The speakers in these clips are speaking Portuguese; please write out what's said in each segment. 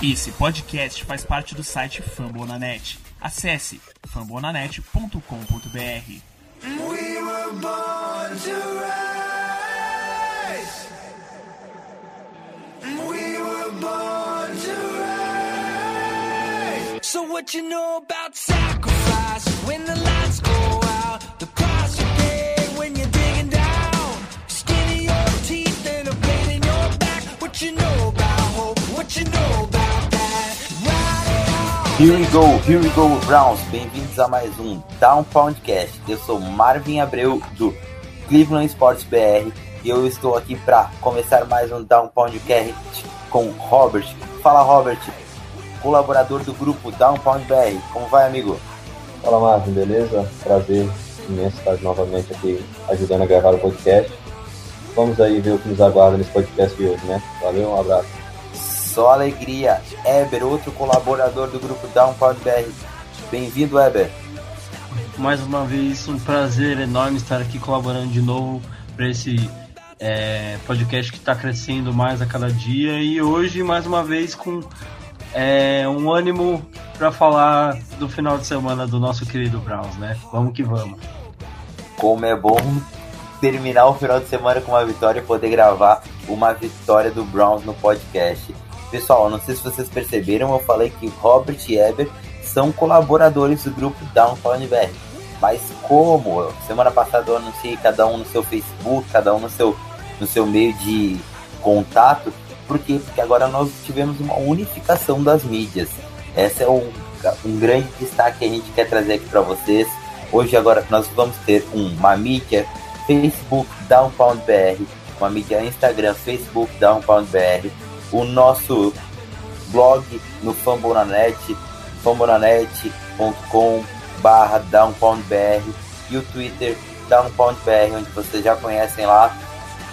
Esse podcast faz parte do site Fambonanet. Acesse fambonanet.com.br. We were born to rise. We were born to rise. So what you know about sacrifice when the lights go out? The price you pay when you're digging down. Skin your teeth and a pain in your back. What you know about hope? What you know about Here we go, here we go, Browns. Bem-vindos a mais um Down Poundcast. Eu sou Marvin Abreu do Cleveland Sports BR e eu estou aqui para começar mais um Down Poundcast com Robert. Fala, Robert, colaborador do grupo Down Pound BR. Como vai, amigo? Fala, Marvin, beleza? Prazer imenso estar novamente aqui ajudando a gravar o podcast. Vamos aí ver o que nos aguarda nesse podcast de hoje, né? Valeu, um abraço. Só alegria. Eber, outro colaborador do grupo Downpound BR. Bem-vindo, Eber. Mais uma vez, um prazer enorme estar aqui colaborando de novo para esse é, podcast que está crescendo mais a cada dia. E hoje, mais uma vez, com é, um ânimo para falar do final de semana do nosso querido Browns, né? Vamos que vamos. Como é bom terminar o final de semana com uma vitória e poder gravar uma vitória do Browns no podcast. Pessoal, não sei se vocês perceberam, eu falei que Robert e Eber são colaboradores do grupo Downtown BR. Mas como semana passada eu anunciei cada um no seu Facebook, cada um no seu, no seu meio de contato, por quê? Porque agora nós tivemos uma unificação das mídias. Esse é um, um grande destaque que a gente quer trazer aqui para vocês. Hoje agora nós vamos ter uma mídia Facebook Downtown BR, uma mídia Instagram Facebook Downtown BR, o nosso blog no Fambonanet, fambonanet.com barra downpoundbr e o Twitter downpoundbr, onde vocês já conhecem lá,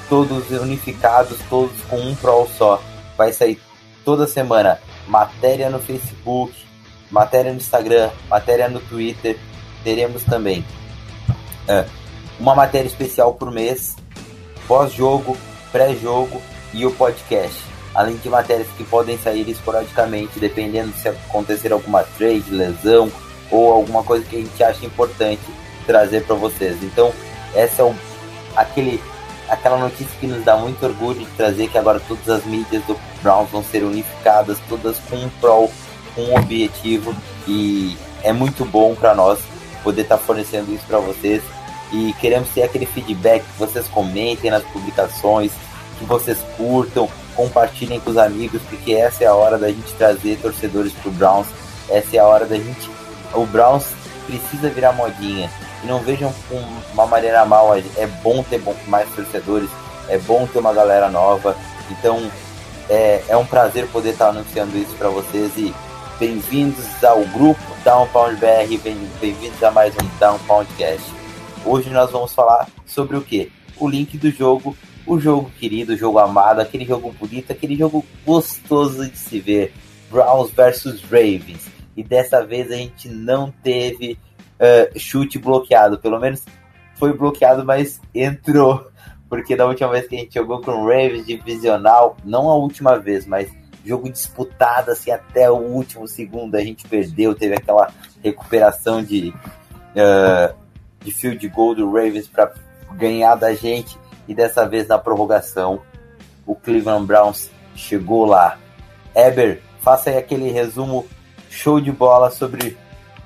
todos unificados, todos com um pro só. Vai sair toda semana matéria no Facebook, matéria no Instagram, matéria no Twitter, teremos também é, uma matéria especial por mês, pós-jogo, pré-jogo e o podcast além de matérias que podem sair esporadicamente, dependendo se acontecer alguma trade, lesão ou alguma coisa que a gente acha importante trazer para vocês. Então, essa é o, aquele, aquela notícia que nos dá muito orgulho de trazer que agora todas as mídias do Browns vão ser unificadas, todas com um pro, com um objetivo e é muito bom para nós poder estar tá fornecendo isso para vocês e queremos ter aquele feedback que vocês comentem nas publicações, que vocês curtam, compartilhem com os amigos, porque essa é a hora da gente trazer torcedores pro Browns. Essa é a hora da gente. O Browns precisa virar modinha. E não vejam com uma maneira mal. É bom ter mais torcedores. É bom ter uma galera nova. Então é, é um prazer poder estar anunciando isso para vocês. E bem-vindos ao grupo Downpound BR. Bem-vindos a mais um Downpound Cast. Hoje nós vamos falar sobre o que? O link do jogo o jogo querido, o jogo amado, aquele jogo bonito, aquele jogo gostoso de se ver. Browns versus Ravens. E dessa vez a gente não teve uh, chute bloqueado. Pelo menos foi bloqueado, mas entrou. Porque da última vez que a gente jogou com o Ravens divisional, não a última vez, mas jogo disputado assim até o último segundo, a gente perdeu, teve aquela recuperação de, uh, de field goal do Ravens para ganhar da gente e dessa vez na prorrogação o Cleveland Browns chegou lá. Eber, faça aí aquele resumo show de bola sobre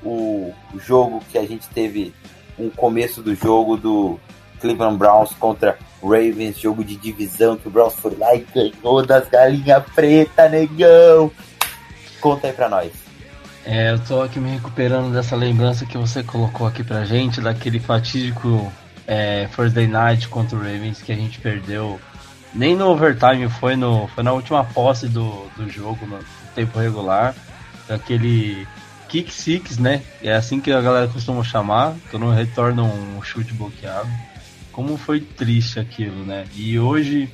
o jogo que a gente teve, um começo do jogo do Cleveland Browns contra Ravens, jogo de divisão que o Browns foi lá e ganhou das galinhas preta, negão. Conta aí pra nós. É, eu tô aqui me recuperando dessa lembrança que você colocou aqui pra gente, daquele fatídico é, Thursday Night contra o Ravens que a gente perdeu. Nem no overtime, foi, no, foi na última posse do, do jogo, no tempo regular. Aquele kick six, né? É assim que a galera costuma chamar, quando retorna um chute bloqueado. Como foi triste aquilo, né? E hoje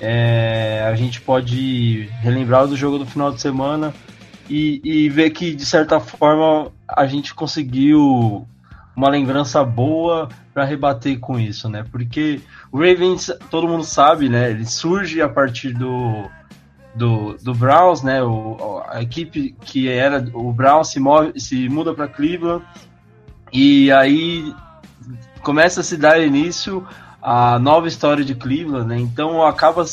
é, a gente pode relembrar do jogo do final de semana e, e ver que, de certa forma, a gente conseguiu uma lembrança boa para rebater com isso, né? Porque o Ravens, todo mundo sabe, né? Ele surge a partir do do, do Browns, né? O, a equipe que era o Browns se, move, se muda para Cleveland e aí começa a se dar início a nova história de Cleveland, né? Então acaba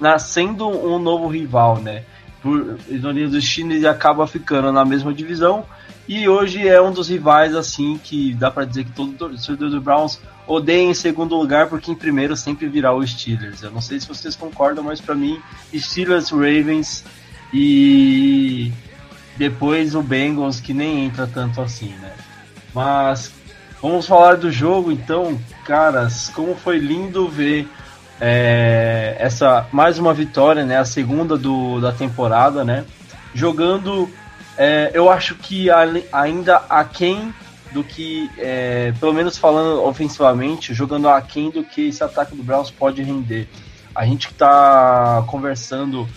nascendo um novo rival, né? Por ironia do destino, ele acaba ficando na mesma divisão e hoje é um dos rivais assim que dá para dizer que todo torcedor do Browns odeia em segundo lugar porque em primeiro sempre virá o Steelers. Eu não sei se vocês concordam, mas para mim Steelers, Ravens e depois o Bengals que nem entra tanto assim, né? Mas vamos falar do jogo então, caras, como foi lindo ver é, essa mais uma vitória, né? A segunda do, da temporada, né? Jogando, é, eu acho que ainda aquém do que, é, pelo menos falando ofensivamente, jogando aquém do que esse ataque do Browns pode render. A gente que está conversando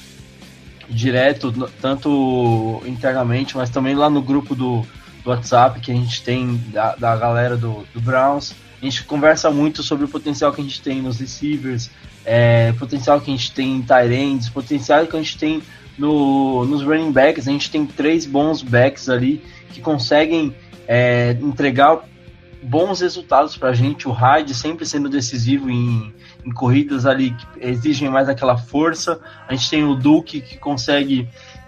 direto, tanto internamente, mas também lá no grupo do, do WhatsApp que a gente tem da, da galera do, do Browns a gente conversa muito sobre o potencial que a gente tem nos receivers, é, potencial que a gente tem em ends, potencial que a gente tem no, nos running backs. A gente tem três bons backs ali que conseguem é, entregar bons resultados para a gente. O Hyde sempre sendo decisivo em, em corridas ali que exigem mais aquela força. A gente tem o Duke que consegue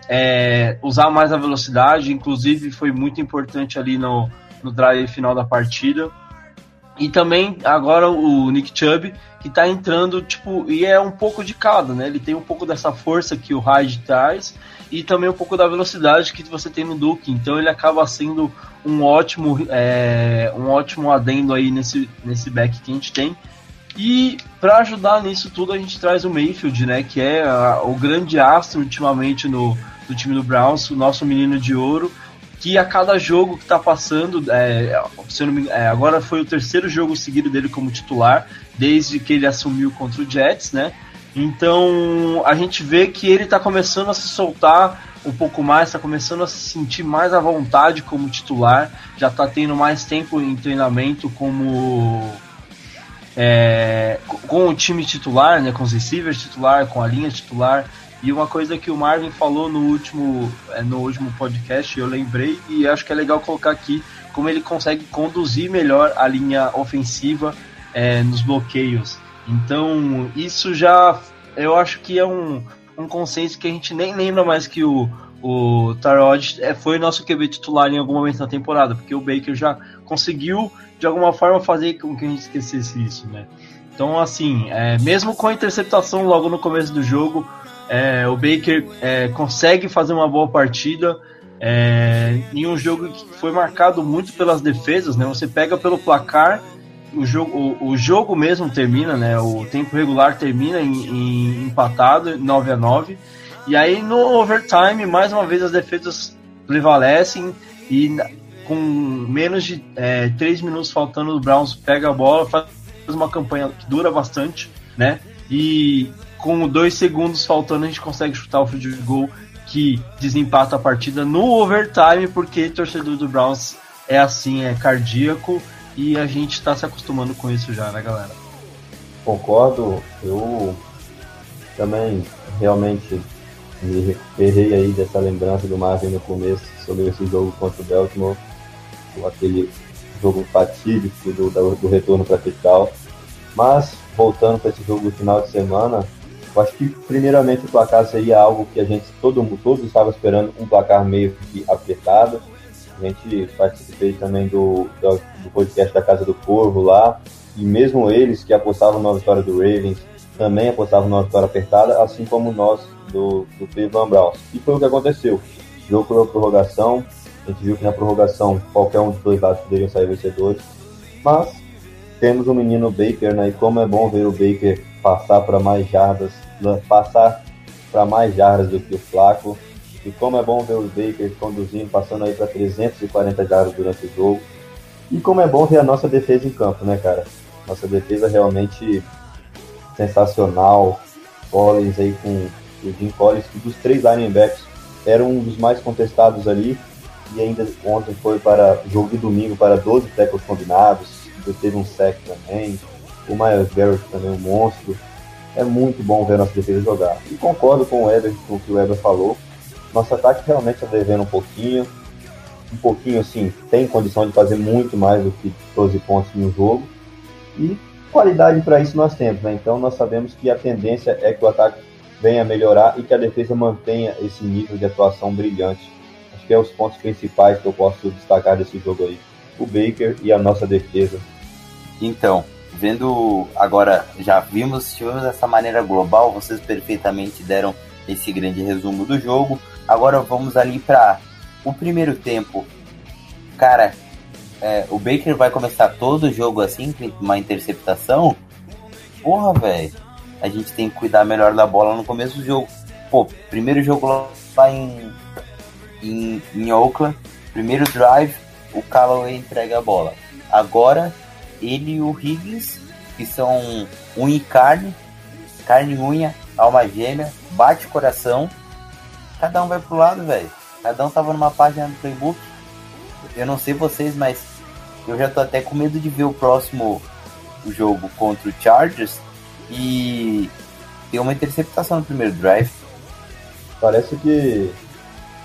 é, usar mais a velocidade, inclusive foi muito importante ali no, no drive final da partida. E também agora o Nick Chubb, que tá entrando, tipo, e é um pouco de cada, né? Ele tem um pouco dessa força que o Hyde traz e também um pouco da velocidade que você tem no Duke. Então ele acaba sendo um ótimo, é, um ótimo adendo aí nesse, nesse back que a gente tem. E para ajudar nisso tudo, a gente traz o Mayfield, né? Que é a, o grande astro ultimamente no, no time do Browns, o nosso menino de ouro que a cada jogo que tá passando, é, é, agora foi o terceiro jogo seguido dele como titular, desde que ele assumiu contra o Jets, né? Então a gente vê que ele tá começando a se soltar um pouco mais, tá começando a se sentir mais à vontade como titular, já tá tendo mais tempo em treinamento como é, com o time titular, né, com os receivers titular, com a linha titular. E uma coisa que o Marvin falou no último, é, no último podcast, eu lembrei, e acho que é legal colocar aqui como ele consegue conduzir melhor a linha ofensiva é, nos bloqueios. Então, isso já eu acho que é um, um consenso que a gente nem lembra mais que o, o Tarod é, foi nosso QB titular em algum momento da temporada, porque o Baker já conseguiu de alguma forma fazer com que a gente esquecesse isso, né? Então, assim, é, mesmo com a interceptação logo no começo do jogo, é, o Baker é, consegue fazer uma boa partida é, em um jogo que foi marcado muito pelas defesas, né? Você pega pelo placar, o jogo, o, o jogo mesmo termina, né? O tempo regular termina em, em empatado, 9 a 9 E aí no overtime, mais uma vez as defesas prevalecem e com menos de é, 3 minutos faltando, o Browns pega a bola, faz uma campanha que dura bastante, né? E com dois segundos faltando, a gente consegue chutar o field goal que desempata a partida no overtime, porque torcedor do Browns é assim, é cardíaco e a gente está se acostumando com isso já, né, galera? Concordo, eu também realmente me recuperei aí dessa lembrança do Marvin no começo sobre esse jogo contra o Baltimore, aquele jogo fatídico do, do retorno para capital. Mas, voltando para esse jogo do final de semana, eu acho que, primeiramente, o placar seria algo que a gente, todo mundo, todos estavam esperando, um placar meio que apertado. A gente participei também do, do, do podcast da Casa do Corvo lá, e mesmo eles que apostavam na vitória do Ravens, também apostavam na vitória apertada, assim como nós do, do Cleveland Browns. E foi o que aconteceu. O jogo por prorrogação, a gente viu que na prorrogação qualquer um dos dois lados poderiam sair vencedores, mas temos o menino Baker, né? E como é bom ver o Baker passar para mais jardas, passar para mais jardas do que o Flaco. E como é bom ver o Baker conduzindo, passando aí para 340 jardas durante o jogo. E como é bom ver a nossa defesa em campo, né, cara? Nossa defesa realmente sensacional. Collins aí com o Jim Collins, que dos três linebacks era um dos mais contestados ali. E ainda ontem foi para jogo de domingo para 12 tackles combinados. Teve um sec também o Miles Garrett também é um monstro. é muito bom ver nossa defesa jogar. E concordo com o Ever, com o que o Ever falou. Nosso ataque realmente está devendo um pouquinho. Um pouquinho assim, tem condição de fazer muito mais do que 12 pontos no jogo. E qualidade para isso nós temos, né? Então nós sabemos que a tendência é que o ataque venha a melhorar e que a defesa mantenha esse nível de atuação brilhante. Acho que é os pontos principais que eu posso destacar desse jogo aí. O Baker e a nossa defesa. Então, vendo agora, já vimos, tivemos essa maneira global, vocês perfeitamente deram esse grande resumo do jogo. Agora vamos ali para o primeiro tempo. Cara, é, o Baker vai começar todo o jogo assim, com uma interceptação. Porra, velho. A gente tem que cuidar melhor da bola no começo do jogo. Pô, primeiro jogo lá em, em, em Oakland, primeiro drive, o Callaway entrega a bola. Agora ele e o Higgins, que são unha e carne, carne e unha, alma gêmea, bate coração. Cada um vai pro lado, velho. Cada um tava numa página do playbook. Eu não sei vocês, mas eu já tô até com medo de ver o próximo jogo contra o Chargers e ter uma interceptação no primeiro drive. Parece que,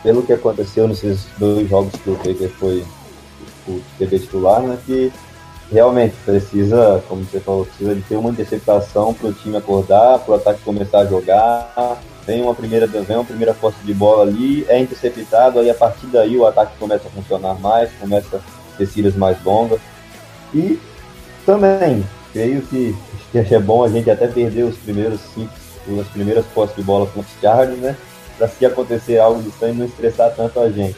pelo que aconteceu nesses dois jogos que o Baker foi o TV titular, né, que realmente precisa, como você falou, precisa de ter uma interceptação para o time acordar, para o ataque começar a jogar. Vem uma primeira, vem uma primeira posse de bola ali, é interceptado, aí a partir daí o ataque começa a funcionar mais, começa a ter cílios mais longas. E também, creio que, que é bom a gente até perder os primeiros cinco, as primeiras posses de bola com os Chargers, né? Para se acontecer algo do sangue não estressar tanto a gente.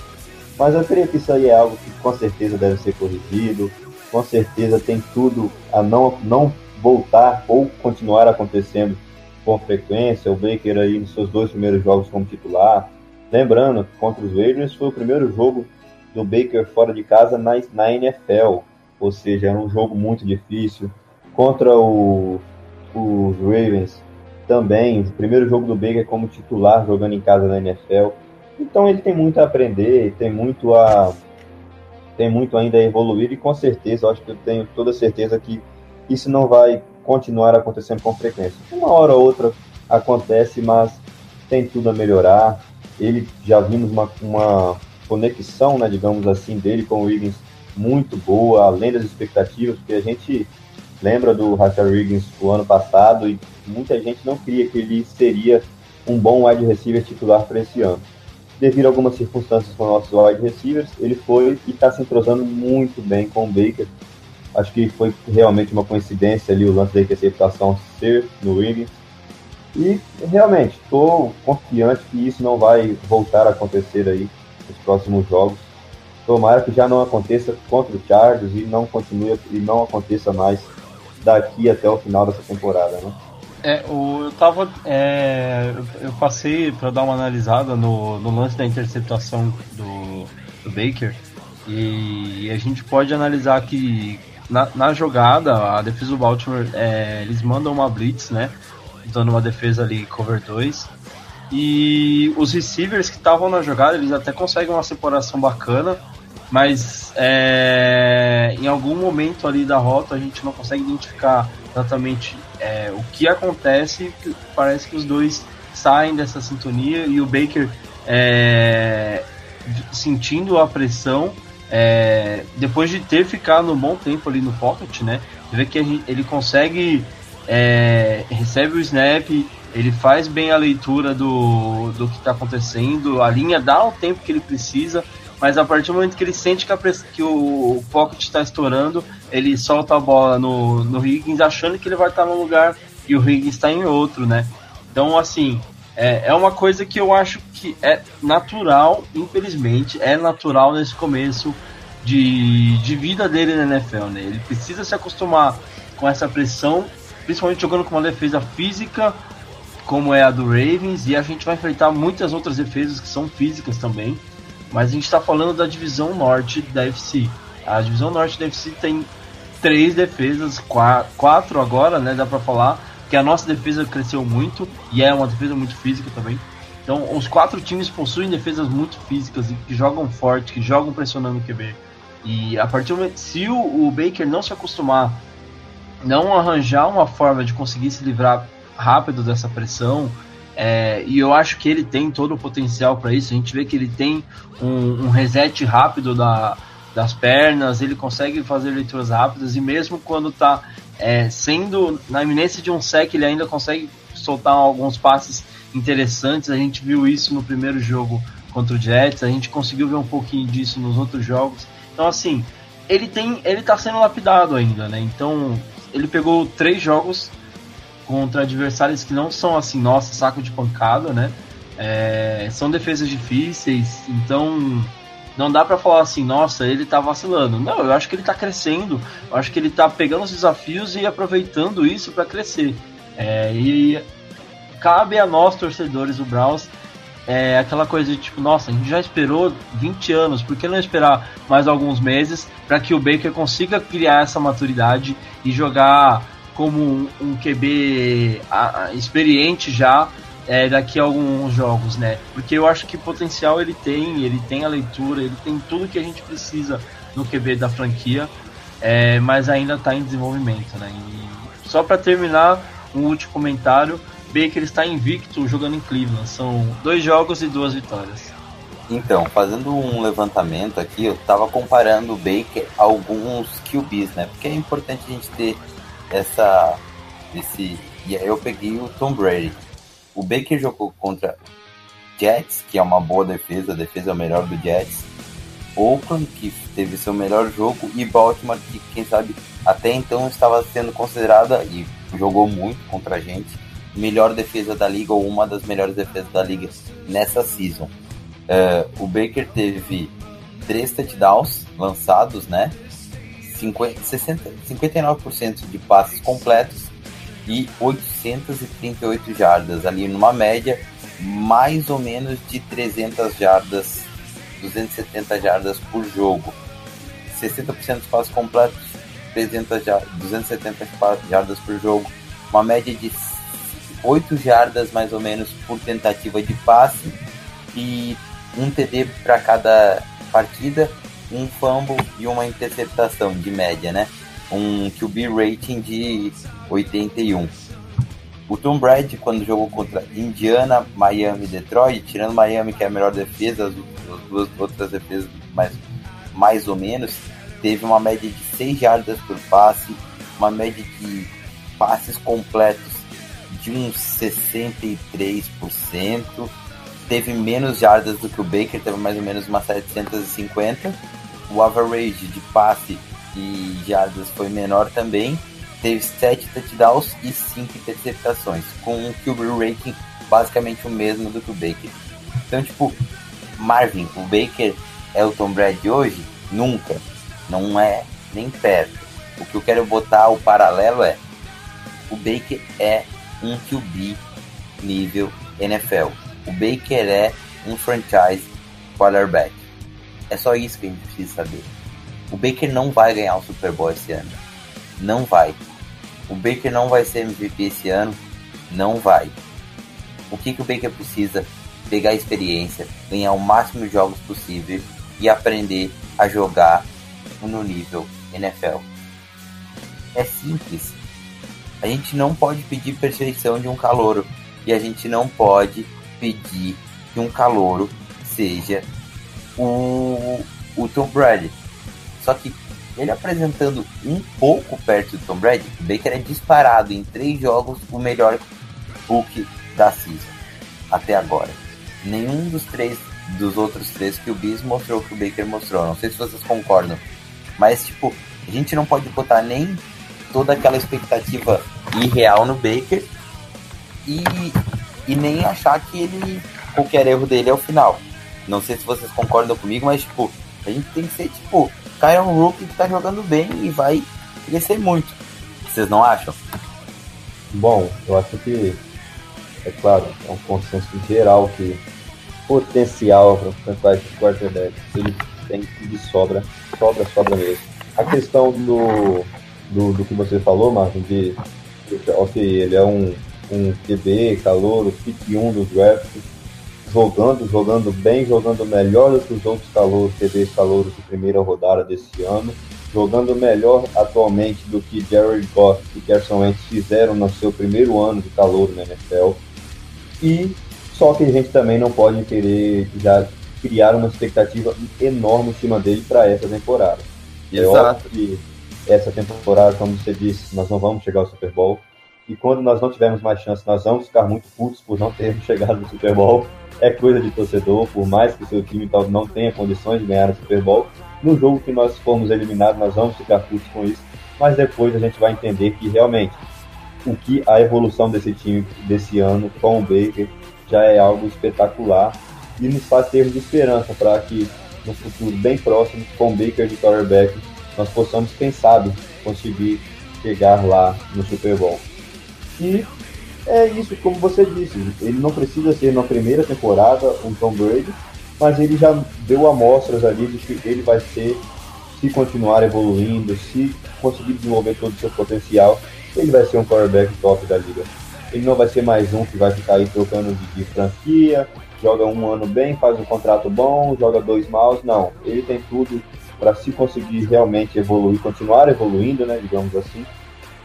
Mas eu creio que isso aí é algo que com certeza deve ser corrigido com certeza tem tudo a não, não voltar ou continuar acontecendo com frequência. O Baker aí nos seus dois primeiros jogos como titular. Lembrando contra os Raiders foi o primeiro jogo do Baker fora de casa na, na NFL, ou seja, era um jogo muito difícil. Contra o, os Ravens também, o primeiro jogo do Baker como titular jogando em casa na NFL. Então ele tem muito a aprender, tem muito a tem muito ainda a evoluir e com certeza, acho que eu tenho toda certeza que isso não vai continuar acontecendo com frequência. Uma hora ou outra acontece, mas tem tudo a melhorar. Ele já vimos uma, uma conexão, né, digamos assim, dele com o Wiggins muito boa, além das expectativas, porque a gente lembra do Rachel Wiggins o ano passado e muita gente não cria que ele seria um bom wide receiver titular para esse ano devido a algumas circunstâncias com nossos wide receivers, ele foi e está se entrosando muito bem com o Baker. Acho que foi realmente uma coincidência ali o lance da interceptação ser no Wiggins. E realmente, estou confiante que isso não vai voltar a acontecer aí nos próximos jogos. Tomara que já não aconteça contra o Chargers e não continue e não aconteça mais daqui até o final dessa temporada, né? É, o, eu tava. É, eu passei para dar uma analisada no, no lance da interceptação do, do Baker. E a gente pode analisar que na, na jogada, a defesa do Baltimore, é, eles mandam uma blitz, né? Dando uma defesa ali, cover 2. E os receivers que estavam na jogada, eles até conseguem uma separação bacana, mas é, em algum momento ali da rota a gente não consegue identificar exatamente é, o que acontece, parece que os dois saem dessa sintonia e o Baker é, sentindo a pressão é, depois de ter ficado um bom tempo ali no pocket, né? Vê que gente, ele consegue é, recebe o snap, ele faz bem a leitura do, do que está acontecendo, a linha dá o tempo que ele precisa, mas a partir do momento que ele sente que, a, que o pocket está estourando, ele solta a bola no, no Higgins achando que ele vai estar num lugar e o Higgins está em outro, né? Então, assim, é, é uma coisa que eu acho que é natural, infelizmente, é natural nesse começo de, de vida dele na NFL, né? Ele precisa se acostumar com essa pressão, principalmente jogando com uma defesa física, como é a do Ravens, e a gente vai enfrentar muitas outras defesas que são físicas também. Mas a gente está falando da divisão norte da FC. A divisão norte da FC tem três defesas, quatro agora, né? Dá para falar que a nossa defesa cresceu muito e é uma defesa muito física também. Então, os quatro times possuem defesas muito físicas e que jogam forte, que jogam pressionando o QB. E a partir do momento, se o, o Baker não se acostumar, não arranjar uma forma de conseguir se livrar rápido dessa pressão. É, e eu acho que ele tem todo o potencial para isso. A gente vê que ele tem um, um reset rápido da, das pernas, ele consegue fazer leituras rápidas e mesmo quando está é, sendo na iminência de um sec, ele ainda consegue soltar alguns passes interessantes. A gente viu isso no primeiro jogo contra o Jets, a gente conseguiu ver um pouquinho disso nos outros jogos. Então, assim, ele tem, ele tá sendo lapidado ainda, né? Então, ele pegou três jogos contra adversários que não são assim, nossa, saco de pancada, né? É, são defesas difíceis, então não dá para falar assim, nossa, ele tá vacilando. Não, eu acho que ele tá crescendo, eu acho que ele tá pegando os desafios e aproveitando isso para crescer. É, e cabe a nós, torcedores do Browns, é aquela coisa de tipo, nossa, a gente já esperou 20 anos, por que não esperar mais alguns meses para que o Baker consiga criar essa maturidade e jogar como um, QB experiente já é, daqui a alguns jogos, né? Porque eu acho que potencial ele tem, ele tem a leitura, ele tem tudo que a gente precisa no QB da franquia, é, mas ainda está em desenvolvimento, né? E só para terminar, um último comentário Baker está invicto jogando em Cleveland. São dois jogos e duas vitórias. Então, fazendo um levantamento aqui, eu estava comparando o Baker a alguns QBs, né? Porque é importante a gente ter essa. Esse, e aí eu peguei o Tom Brady. O Baker jogou contra Jets, que é uma boa defesa, a defesa é melhor do Jets. Oakland, que teve seu melhor jogo, e Baltimore, que quem sabe até então estava sendo considerada e jogou muito contra a gente melhor defesa da liga ou uma das melhores defesas da liga nessa season. Uh, o Baker teve três touchdowns lançados, né? 50, 60, 59% de passes completos e 838 jardas, ali numa média mais ou menos de 300 jardas, 270 jardas por jogo. 60% dos passes completos, 300 jardas, 270 jardas por jogo, uma média de 8 jardas mais ou menos por tentativa de passe e um TD para cada partida, um fumble e uma interceptação de média, né? Um QB rating de 81. O Tom Brady, quando jogou contra Indiana, Miami Detroit, tirando Miami, que é a melhor defesa, as duas outras defesas mais, mais ou menos, teve uma média de 6 jardas por passe, uma média de passes completos de uns 63%. Teve menos jardas do que o Baker, teve mais ou menos umas 750. O average de passe e jardas foi menor também. Teve 7 touchdowns e 5 interceptações, com um QB rating basicamente o mesmo do que o Baker. Então, tipo, Marvin, o Baker é o Tom Brady hoje? Nunca. Não é nem perto. O que eu quero botar o paralelo é o Baker é um QB nível NFL. O Baker é um franchise quarterback. É só isso que a gente precisa saber. O Baker não vai ganhar o Super Bowl esse ano. Não vai. O Baker não vai ser MVP esse ano. Não vai. O que, que o Baker precisa? Pegar experiência, ganhar o máximo de jogos possível e aprender a jogar no nível NFL. É simples. A gente não pode pedir perfeição de um calouro e a gente não pode pedir que um calouro seja o, o Tom Brady. Só que ele apresentando um pouco perto do Tom Brady, o Baker é disparado em três jogos o melhor Hulk da season até agora. Nenhum dos três dos outros três que o Bis mostrou que o Baker mostrou. Não sei se vocês concordam, mas tipo a gente não pode botar nem toda aquela expectativa irreal no Baker e, e nem achar que ele qualquer erro dele é o final. Não sei se vocês concordam comigo, mas tipo, a gente tem que ser tipo, um rookie que tá jogando bem e vai crescer muito. Vocês não acham? Bom, eu acho que é claro, é um consenso geral que potencial para o quarterback ele tem de sobra, sobra, sobra mesmo. A questão do do, do que você falou, Martin, de, ok, ele é um, um QB, calouro, pick 1 do draft, jogando, jogando bem, jogando melhor do que os outros calouros, QBs calouros de primeira rodada desse ano. jogando melhor atualmente do que Jared Goff e Carson Wentz fizeram no seu primeiro ano de calor na NFL. E só que a gente também não pode querer já criar uma expectativa enorme em cima dele para essa temporada. É Exato. É que essa temporada, como você disse, nós não vamos chegar ao Super Bowl. E quando nós não tivermos mais chance, nós vamos ficar muito putos por não termos chegado no Super Bowl. É coisa de torcedor, por mais que seu time não tenha condições de ganhar o Super Bowl. No jogo que nós formos eliminados, nós vamos ficar putos com isso. Mas depois a gente vai entender que realmente o que a evolução desse time desse ano com o Baker já é algo espetacular e nos faz ter de esperança para que no futuro bem próximo, com o Baker de quarterback, nós possamos, quem sabe, conseguir chegar lá no Super Bowl. E é isso, como você disse, ele não precisa ser na primeira temporada um Tom Brady, mas ele já deu amostras ali de que ele vai ser, se continuar evoluindo, se conseguir desenvolver todo o seu potencial, ele vai ser um quarterback top da liga. Ele não vai ser mais um que vai ficar aí trocando de, de franquia, joga um ano bem, faz um contrato bom, joga dois maus. Não, ele tem tudo para se conseguir realmente evoluir, continuar evoluindo, né, digamos assim,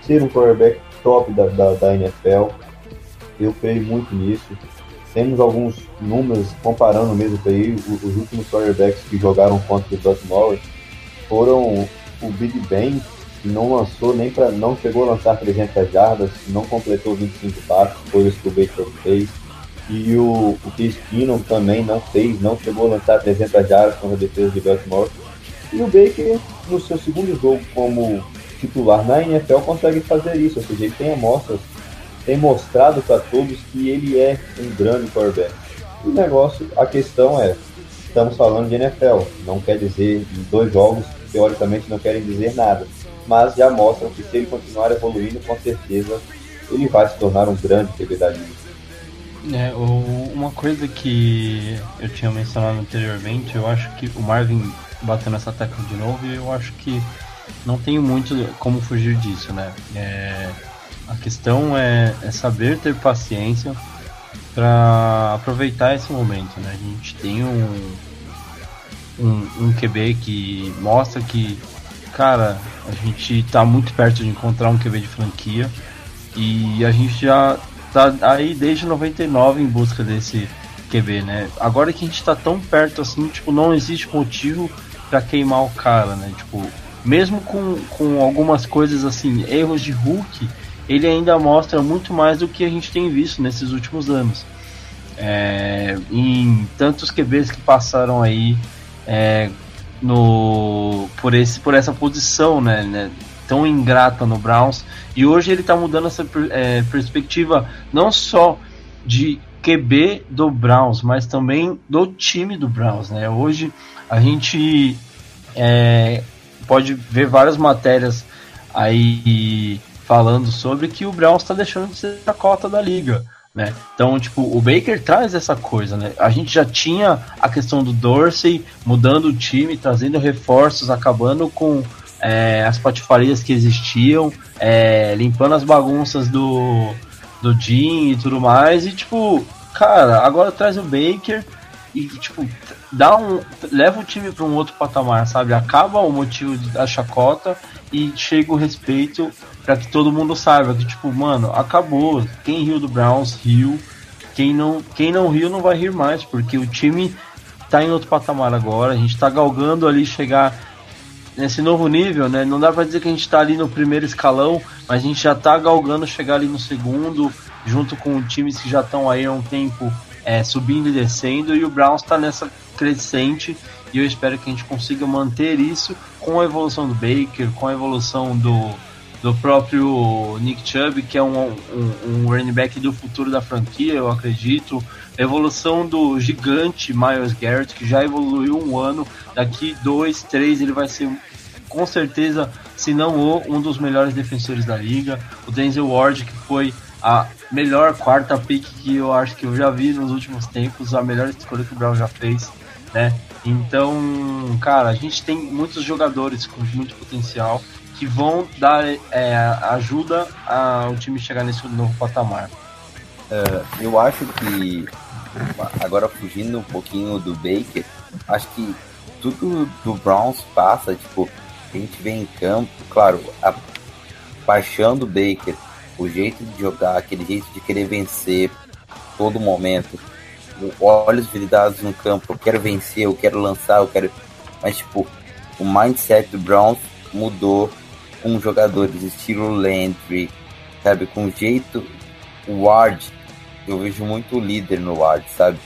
ser um quarterback top da, da, da NFL. Eu creio muito nisso. Temos alguns números comparando mesmo aí, os, os últimos quarterbacks que jogaram contra o Baltimore foram o Big Ben, que não lançou nem para não chegou a lançar 300 jardas, não completou 25 passos, coisas que o Baker fez. E o, o Case também não fez, não chegou a lançar 300 jardas contra a defesa de Baltimore. E o Baker, no seu segundo jogo como titular na NFL, consegue fazer isso, ou seja, ele tem amostras, tem mostrado para todos que ele é um grande quarterback. O negócio, a questão é, estamos falando de NFL, não quer dizer, dois jogos, teoricamente não querem dizer nada mas já mostram que se ele continuar evoluindo, com certeza ele vai se tornar um grande QB da liga. É, uma coisa que eu tinha mencionado anteriormente, eu acho que o Marvin bateu nessa tecla de novo e eu acho que não tenho muito como fugir disso, né? É, a questão é, é, saber ter paciência para aproveitar esse momento, né? A gente tem um, um, um QB que mostra que cara, a gente tá muito perto de encontrar um QB de franquia e a gente já tá aí desde 99 em busca desse QB, né? Agora que a gente tá tão perto assim, tipo, não existe motivo para queimar o cara, né? Tipo, mesmo com, com algumas coisas assim, erros de Hulk, ele ainda mostra muito mais do que a gente tem visto nesses últimos anos. É, em tantos QBs que passaram aí é, no por esse por essa posição, né, né tão ingrata no Browns. E hoje ele está mudando essa é, perspectiva não só de QB do Browns, mas também do time do Browns, né? Hoje a gente é, pode ver várias matérias aí falando sobre que o Browns está deixando de ser a cota da liga. Né? Então, tipo, o Baker traz essa coisa, né? A gente já tinha a questão do Dorsey mudando o time, trazendo reforços, acabando com é, as patifarias que existiam, é, limpando as bagunças do, do Jim e tudo mais. E, tipo, cara, agora traz o Baker e, tipo, dá um, leva o time para um outro patamar, sabe? Acaba o motivo da chacota e chega o respeito para que todo mundo saiba que, tipo, mano, acabou. Quem riu do Browns, riu. Quem não, quem não riu não vai rir mais, porque o time tá em outro patamar agora. A gente tá galgando ali chegar nesse novo nível, né? Não dá para dizer que a gente tá ali no primeiro escalão, mas a gente já tá galgando chegar ali no segundo, junto com times que já estão aí há um tempo é, subindo e descendo, e o Browns está nessa crescente, e eu espero que a gente consiga manter isso com a evolução do Baker, com a evolução do, do próprio Nick Chubb, que é um, um, um running back do futuro da franquia, eu acredito. A evolução do gigante Miles Garrett, que já evoluiu um ano, daqui dois, três, ele vai ser com certeza, se não o, um dos melhores defensores da liga. O Denzel Ward, que foi a melhor quarta pick que eu acho que eu já vi nos últimos tempos, a melhor escolha que o Brown já fez, né? Então, cara, a gente tem muitos jogadores com muito potencial que vão dar é, ajuda ao time chegar nesse novo patamar. Uh, eu acho que, agora fugindo um pouquinho do Baker, acho que tudo do Browns passa, tipo, a gente vê em campo, claro, a paixão do Baker, o jeito de jogar, aquele jeito de querer vencer todo momento, olhos viridados no campo, eu quero vencer, eu quero lançar, eu quero. Mas tipo, o mindset do Browns mudou com jogadores estilo Landry, sabe, com jeito o Ward, eu vejo muito líder no Ward, sabe?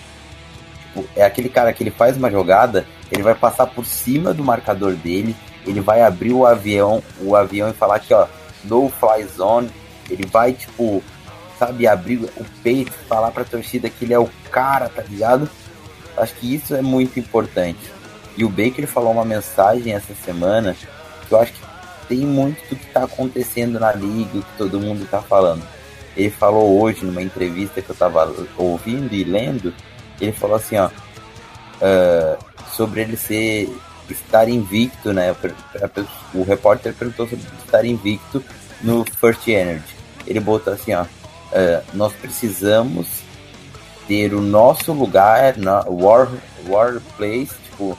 Tipo, é aquele cara que ele faz uma jogada, ele vai passar por cima do marcador dele, ele vai abrir o avião, o avião e falar que, ó, no fly zone, ele vai, tipo, sabe, abrir o peito, falar pra torcida que ele é o cara, tá ligado? Acho que isso é muito importante. E o Baker falou uma mensagem essa semana que eu acho que tem muito do que tá acontecendo na liga, que todo mundo tá falando. Ele falou hoje numa entrevista que eu tava ouvindo e lendo, ele falou assim, ó, uh, sobre ele ser estar invicto, né? O repórter perguntou sobre estar invicto no First Energy. Ele botou assim, ó, uh, nós precisamos ter o nosso lugar na war, war place, tipo,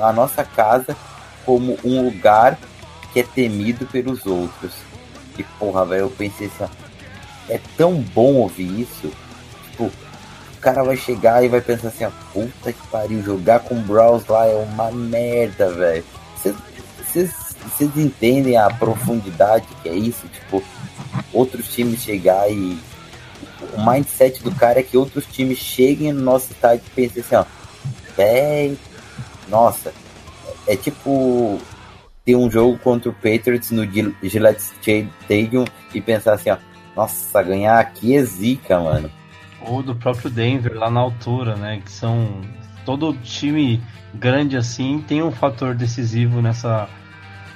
a nossa casa como um lugar que é temido pelos outros. E porra, velho, eu pensei assim, é tão bom ouvir isso. Tipo, o cara vai chegar e vai pensar assim, ó, puta que pariu, jogar com Browns lá é uma merda, velho. Vocês entendem a profundidade que é isso? Tipo, outros times chegar e. O mindset do cara é que outros times cheguem no nosso estádio e pensem assim, ó. Véi, nossa, é tipo ter um jogo contra o Patriots no Gillette Stadium e pensar assim, ó. Nossa, ganhar aqui é zica, mano. Ou do próprio Denver lá na altura, né? Que são. Todo time grande assim tem um fator decisivo nessa.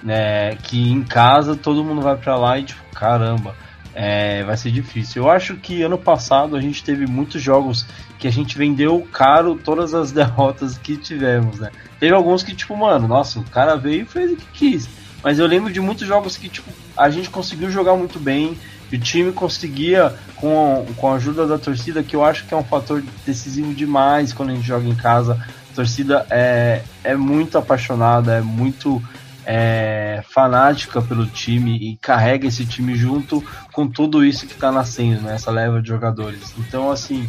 Né, que em casa todo mundo vai para lá e tipo, caramba, é, vai ser difícil. Eu acho que ano passado a gente teve muitos jogos que a gente vendeu caro todas as derrotas que tivemos, né? Teve alguns que, tipo, mano, nossa, o cara veio e fez o que quis. Mas eu lembro de muitos jogos que, tipo, a gente conseguiu jogar muito bem, o time conseguia, com, com a ajuda da torcida, que eu acho que é um fator decisivo demais quando a gente joga em casa. A torcida é, é muito apaixonada, é muito é, fanática pelo time e carrega esse time junto com tudo isso que está nascendo, né, essa leva de jogadores. Então, assim,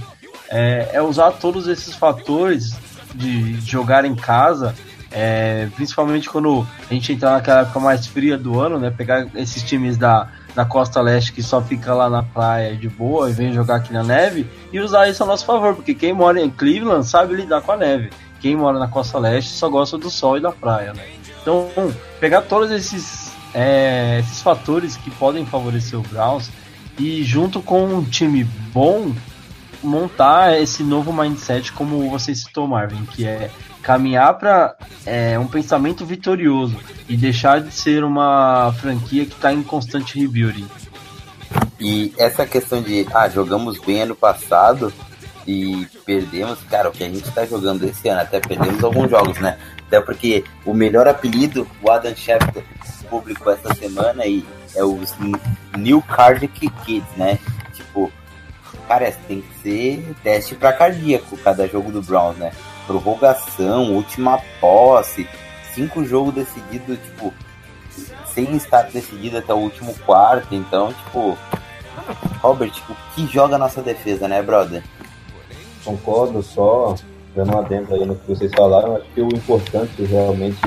é, é usar todos esses fatores de, de jogar em casa é, principalmente quando a gente entrar naquela época mais fria do ano, né? Pegar esses times da, da costa leste que só fica lá na praia de boa e vem jogar aqui na neve e usar isso a nosso favor, porque quem mora em Cleveland sabe lidar com a neve. Quem mora na costa leste só gosta do sol e da praia, né? Então, pegar todos esses, é, esses fatores que podem favorecer o Browns e junto com um time bom montar esse novo mindset como você citou, Marvin, que é caminhar para é, um pensamento vitorioso e deixar de ser uma franquia que está em constante rebuilding. E essa questão de, ah, jogamos bem ano passado e perdemos, cara, o que a gente está jogando esse ano, até perdemos alguns jogos, né? Até porque o melhor apelido, o Adam Schefter publicou essa semana e é os New Cardiac Kids, né? Tipo, cara, tem que ser teste para cardíaco cada jogo do Browns, né? prorrogação, última posse, cinco jogos decididos, tipo, sem estar decidido até o último quarto. Então, tipo, Robert, o que joga a nossa defesa, né, brother? Concordo, só dando um adendo aí no que vocês falaram, acho que o importante realmente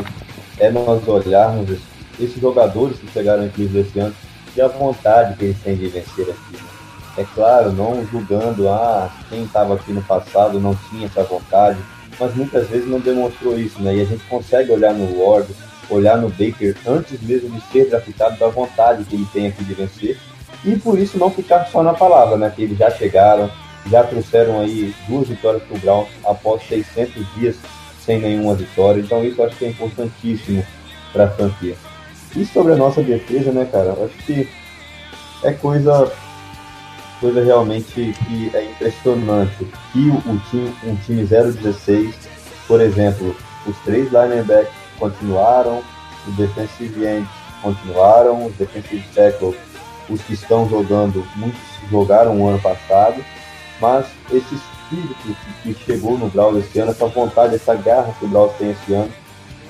é nós olharmos esses jogadores que chegaram aqui esse ano e a vontade que eles têm de vencer aqui. Né? É claro, não julgando, ah, quem estava aqui no passado não tinha essa vontade, mas muitas vezes não demonstrou isso, né? E a gente consegue olhar no Ward, olhar no Baker antes mesmo de ser draftado da vontade que ele tem aqui de vencer e por isso não ficar só na palavra, né? Que eles já chegaram, já trouxeram aí duas vitórias para o Browns após 600 dias sem nenhuma vitória, então isso eu acho que é importantíssimo para a franquia. E sobre a nossa defesa, né, cara? Eu acho que é coisa coisa realmente que é impressionante. E o, time, um time 0-16, por exemplo, os três linebackers continuaram, os defensive ends continuaram, os defensive tackles, os que estão jogando, muitos jogaram o ano passado, mas esse espírito que chegou no Brawl esse ano, essa vontade, essa garra que o Brawl tem esse ano,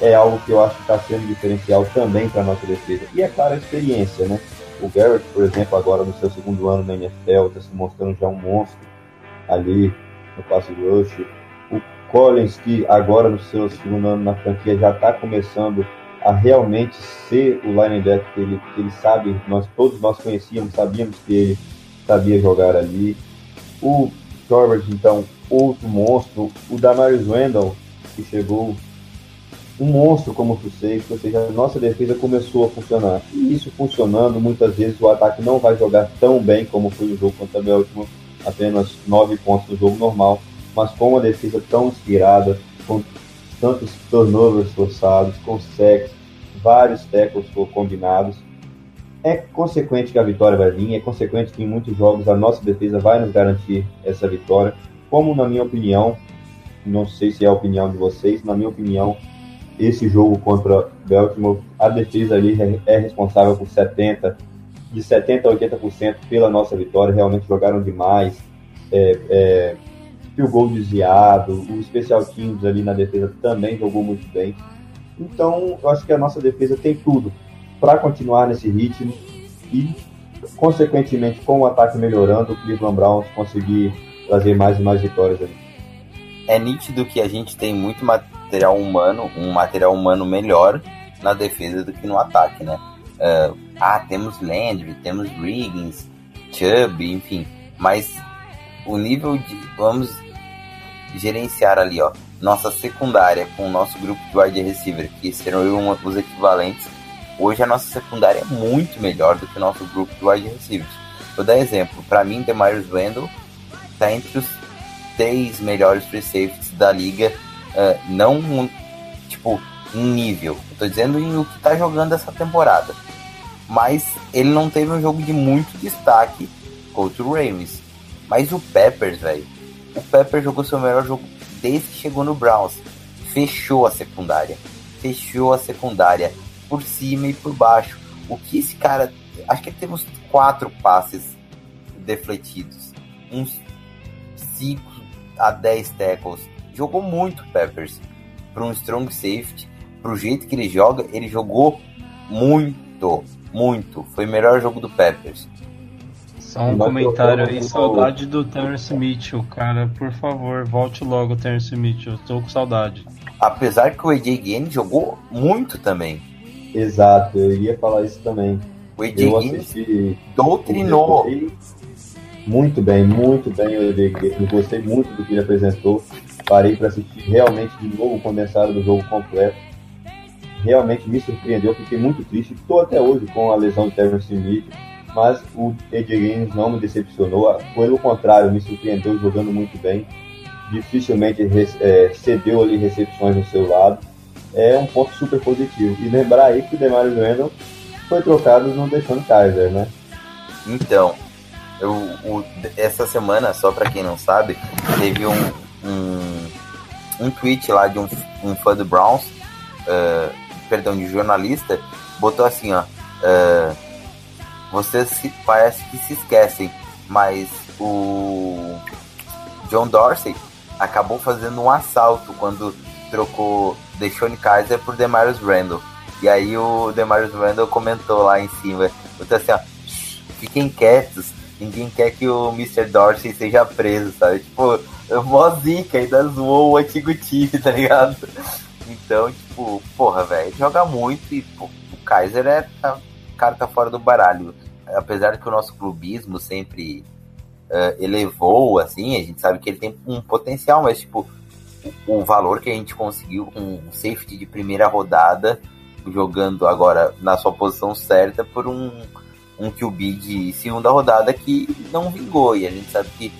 é algo que eu acho que está sendo diferencial também para a nossa defesa. E é claro, a experiência, né? O Garrett, por exemplo, agora no seu segundo ano na NFL, está se mostrando já um monstro ali no passe rush. O Collins, que agora no seu segundo ano na franquia já está começando a realmente ser o linebacker que ele, que ele sabe, nós todos nós conhecíamos, sabíamos que ele sabia jogar ali. O Corbett, então, outro monstro. O Damarius Randall, que chegou um monstro como o safety, ou seja, a nossa defesa começou a funcionar. E isso funcionando, muitas vezes o ataque não vai jogar tão bem como foi o jogo contra a Baltimore, apenas nove pontos no jogo normal, mas com uma defesa tão inspirada, com tantos turnovers forçados, com sacks, vários tackles combinados, é consequente que a vitória vai vir, é consequente que em muitos jogos a nossa defesa vai nos garantir essa vitória, como na minha opinião, não sei se é a opinião de vocês, na minha opinião, esse jogo contra Baltimore, a defesa ali é, é responsável por 70, de 70 a 80% pela nossa vitória, realmente jogaram demais, é, é, o gol desviado, o especial teams ali na defesa também jogou muito bem. Então, eu acho que a nossa defesa tem tudo para continuar nesse ritmo e, consequentemente, com o ataque melhorando, o Cleveland Browns conseguir trazer mais e mais vitórias ali. É nítido que a gente tem muito material humano, um material humano melhor na defesa do que no ataque, né? Uh, ah, temos Landry, temos Riggins, Chubb, enfim, mas o nível de. Vamos gerenciar ali, ó, nossa secundária com o nosso grupo de wide receiver, que serão os equivalentes. Hoje a nossa secundária é muito melhor do que o nosso grupo de wide receivers. Vou dar exemplo, para mim, Demarius Randall está entre os três melhores free safeties da liga, uh, não tipo em nível. Tô dizendo em o que tá jogando essa temporada. Mas ele não teve um jogo de muito destaque contra o Ravens. Mas o Peppers, velho, o Pepper jogou seu melhor jogo desde que chegou no Browns. Fechou a secundária. Fechou a secundária por cima e por baixo. O que esse cara. Acho que temos quatro passes defletidos. Uns 5 a 10 tackles. Jogou muito Peppers. Para um strong safety. Pro jeito que ele joga, ele jogou muito. Muito. Foi o melhor jogo do Peppers. Só um comentário aí, saudade do Terence Mitchell, cara. Por favor, volte logo, Terence Mitchell. Estou com saudade. Apesar que o AJ Gaines jogou muito também. Exato, eu iria falar isso também. O AJ Gaines doutrinou. Muito bem, muito bem o AJ Gaines. Eu gostei muito do que ele apresentou. Parei para assistir realmente de novo o condensado do jogo completo. Realmente me surpreendeu, fiquei muito triste. Estou até hoje com a lesão de Terence Mitchell mas o Ed não me decepcionou, pelo contrário, me surpreendeu jogando muito bem, dificilmente é, cedeu ali recepções no seu lado, é um ponto super positivo. E lembrar aí que o Demario Randall foi trocado no Deshaun Kaiser, né? Então, eu, o, essa semana, só para quem não sabe, teve um, um, um tweet lá de um, um fã do Browns, uh, perdão, de jornalista, botou assim, ó, uh, vocês se, parece que se esquecem, mas o John Dorsey acabou fazendo um assalto quando trocou Deshaun Kaiser por Demarius Randall. E aí o Demarius Randall comentou lá em cima, botou assim, ó, fiquem quietos, ninguém quer que o Mr. Dorsey seja preso, sabe? Tipo, mó zica, ainda zoou o antigo time, tá ligado? Então, tipo, porra, velho, joga muito e pô, o Kaiser é, tá carta tá fora do baralho. Apesar de que o nosso clubismo sempre uh, elevou, assim, a gente sabe que ele tem um potencial, mas, tipo, o, valor que a gente conseguiu um safety de primeira rodada, jogando agora na sua posição certa, por um, um QB de segunda rodada que não vingou. E a gente sabe que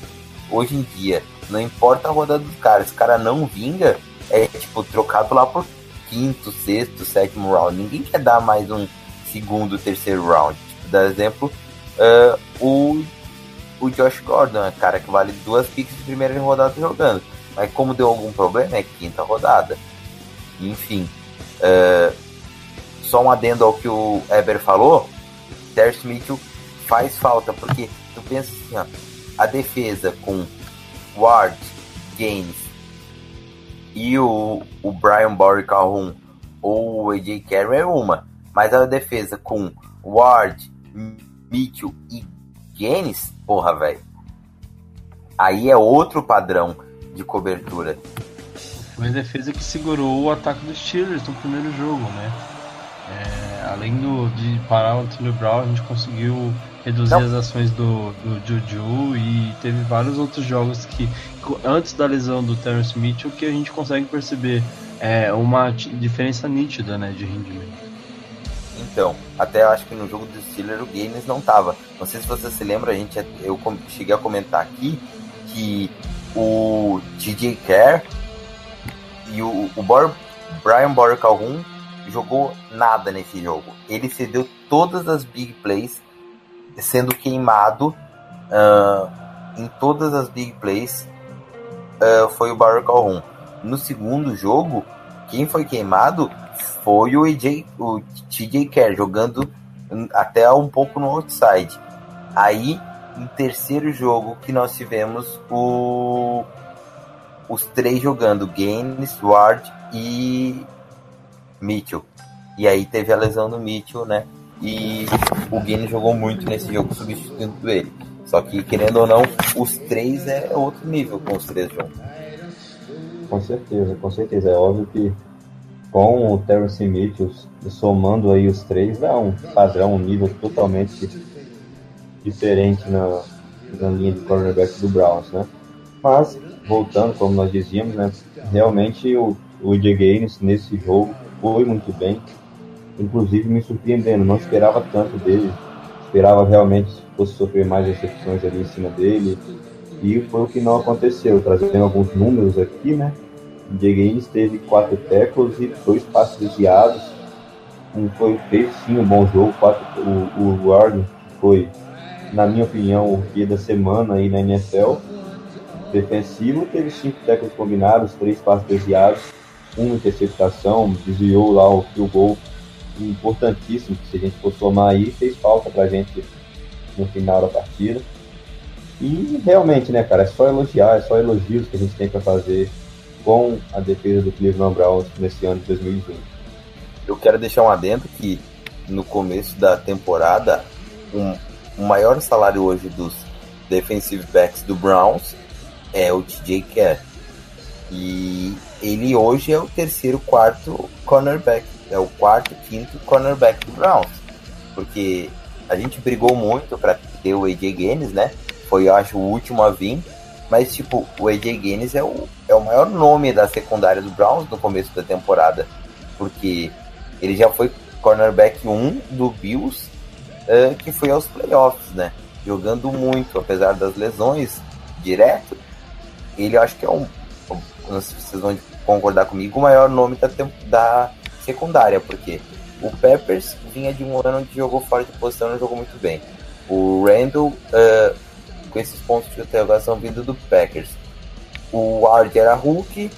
hoje em dia, não importa a rodada do cara, se o cara não vinga, é tipo trocado lá por quinto, sexto, sétimo round. Ninguém quer dar mais um segundo, terceiro round. Tipo, dar exemplo, uh, o, o Josh Gordon, é cara que vale duas picks de primeira rodada jogando. Mas como deu algum problema, é quinta rodada. Enfim, uh, só um adendo ao que o Eber falou, Terce Mitchell faz falta, porque tu pensa assim, ó, a defesa com Ward, Gaines e o, o Brian Bory Calhoun ou o AJ Carroll é uma. Mas a defesa com Ward, Mitchell e Guinness, porra, velho. Aí é outro padrão de cobertura. Foi a defesa que segurou o ataque dos Steelers no primeiro jogo, né? É, além do, de parar o Antonio Brown, a gente conseguiu reduzir Não. as ações do, do Juju e teve vários outros jogos que, antes da lesão do Terrence Mitchell, que a gente consegue perceber é, uma diferença nítida né, de rendimento. Então, até acho que no jogo do Steelers o Gaines não tava. Não sei se você se lembra, a gente, eu cheguei a comentar aqui que o DJ Kerr e o, o Brian Borer Calhoun jogou nada nesse jogo. Ele cedeu todas as big plays, sendo queimado uh, em todas as big plays. Uh, foi o Borer Calhoun. No segundo jogo, quem foi queimado foi o AJ, o TJ Kerr jogando até um pouco no outside. Aí, em terceiro jogo que nós tivemos o os três jogando, Gaines, Ward e Mitchell. E aí teve a lesão do Mitchell, né? E o Gaines jogou muito nesse jogo substituindo ele. Só que, querendo ou não, os três é outro nível com os três juntos. Com certeza, com certeza. É óbvio que com o Terence Mitchell somando aí os três, dá um padrão, um nível totalmente diferente na, na linha de cornerback do Browns, né? Mas voltando, como nós dizíamos, né, realmente o, o AJ Gaines nesse jogo foi muito bem, inclusive me surpreendendo, não esperava tanto dele, esperava realmente fosse sofrer mais recepções ali em cima dele, e foi o que não aconteceu, trazendo alguns números aqui, né, AJ Gaines teve quatro tackles e dois passes desviados, um, foi, fez sim um bom jogo, quatro, o, o Ward foi, na minha opinião, o que da semana aí na NFL, defensivo, teve cinco tackles combinados, três passes desviados, uma interceptação, desviou lá o field goal importantíssimo, que se a gente for somar aí, fez falta pra gente no final da partida. E realmente, né, cara, é só elogiar, é só elogios que a gente tem para fazer com a defesa do Cleveland Browns nesse ano de 2020. Eu quero deixar um adendo que no começo da temporada, um, o maior salário hoje dos defensive backs do Browns é o TJ Kerr. E ele hoje é o terceiro, quarto cornerback. É o quarto, quinto cornerback do Browns. Porque a gente brigou muito para ter o AJ Gaines, né? Foi, eu acho, o último a vir. Mas, tipo, o AJ Gaines é o, é o maior nome da secundária do Browns no começo da temporada. Porque ele já foi cornerback 1 do Bills, uh, que foi aos playoffs, né? Jogando muito, apesar das lesões, direto ele acho que é um, vocês vão concordar comigo, o maior nome da, da secundária, porque o Peppers vinha de um ano onde jogou fora de posição e não jogou muito bem. O Randall, uh, com esses pontos de interrogação vindo do Packers. O Ward era Hulk,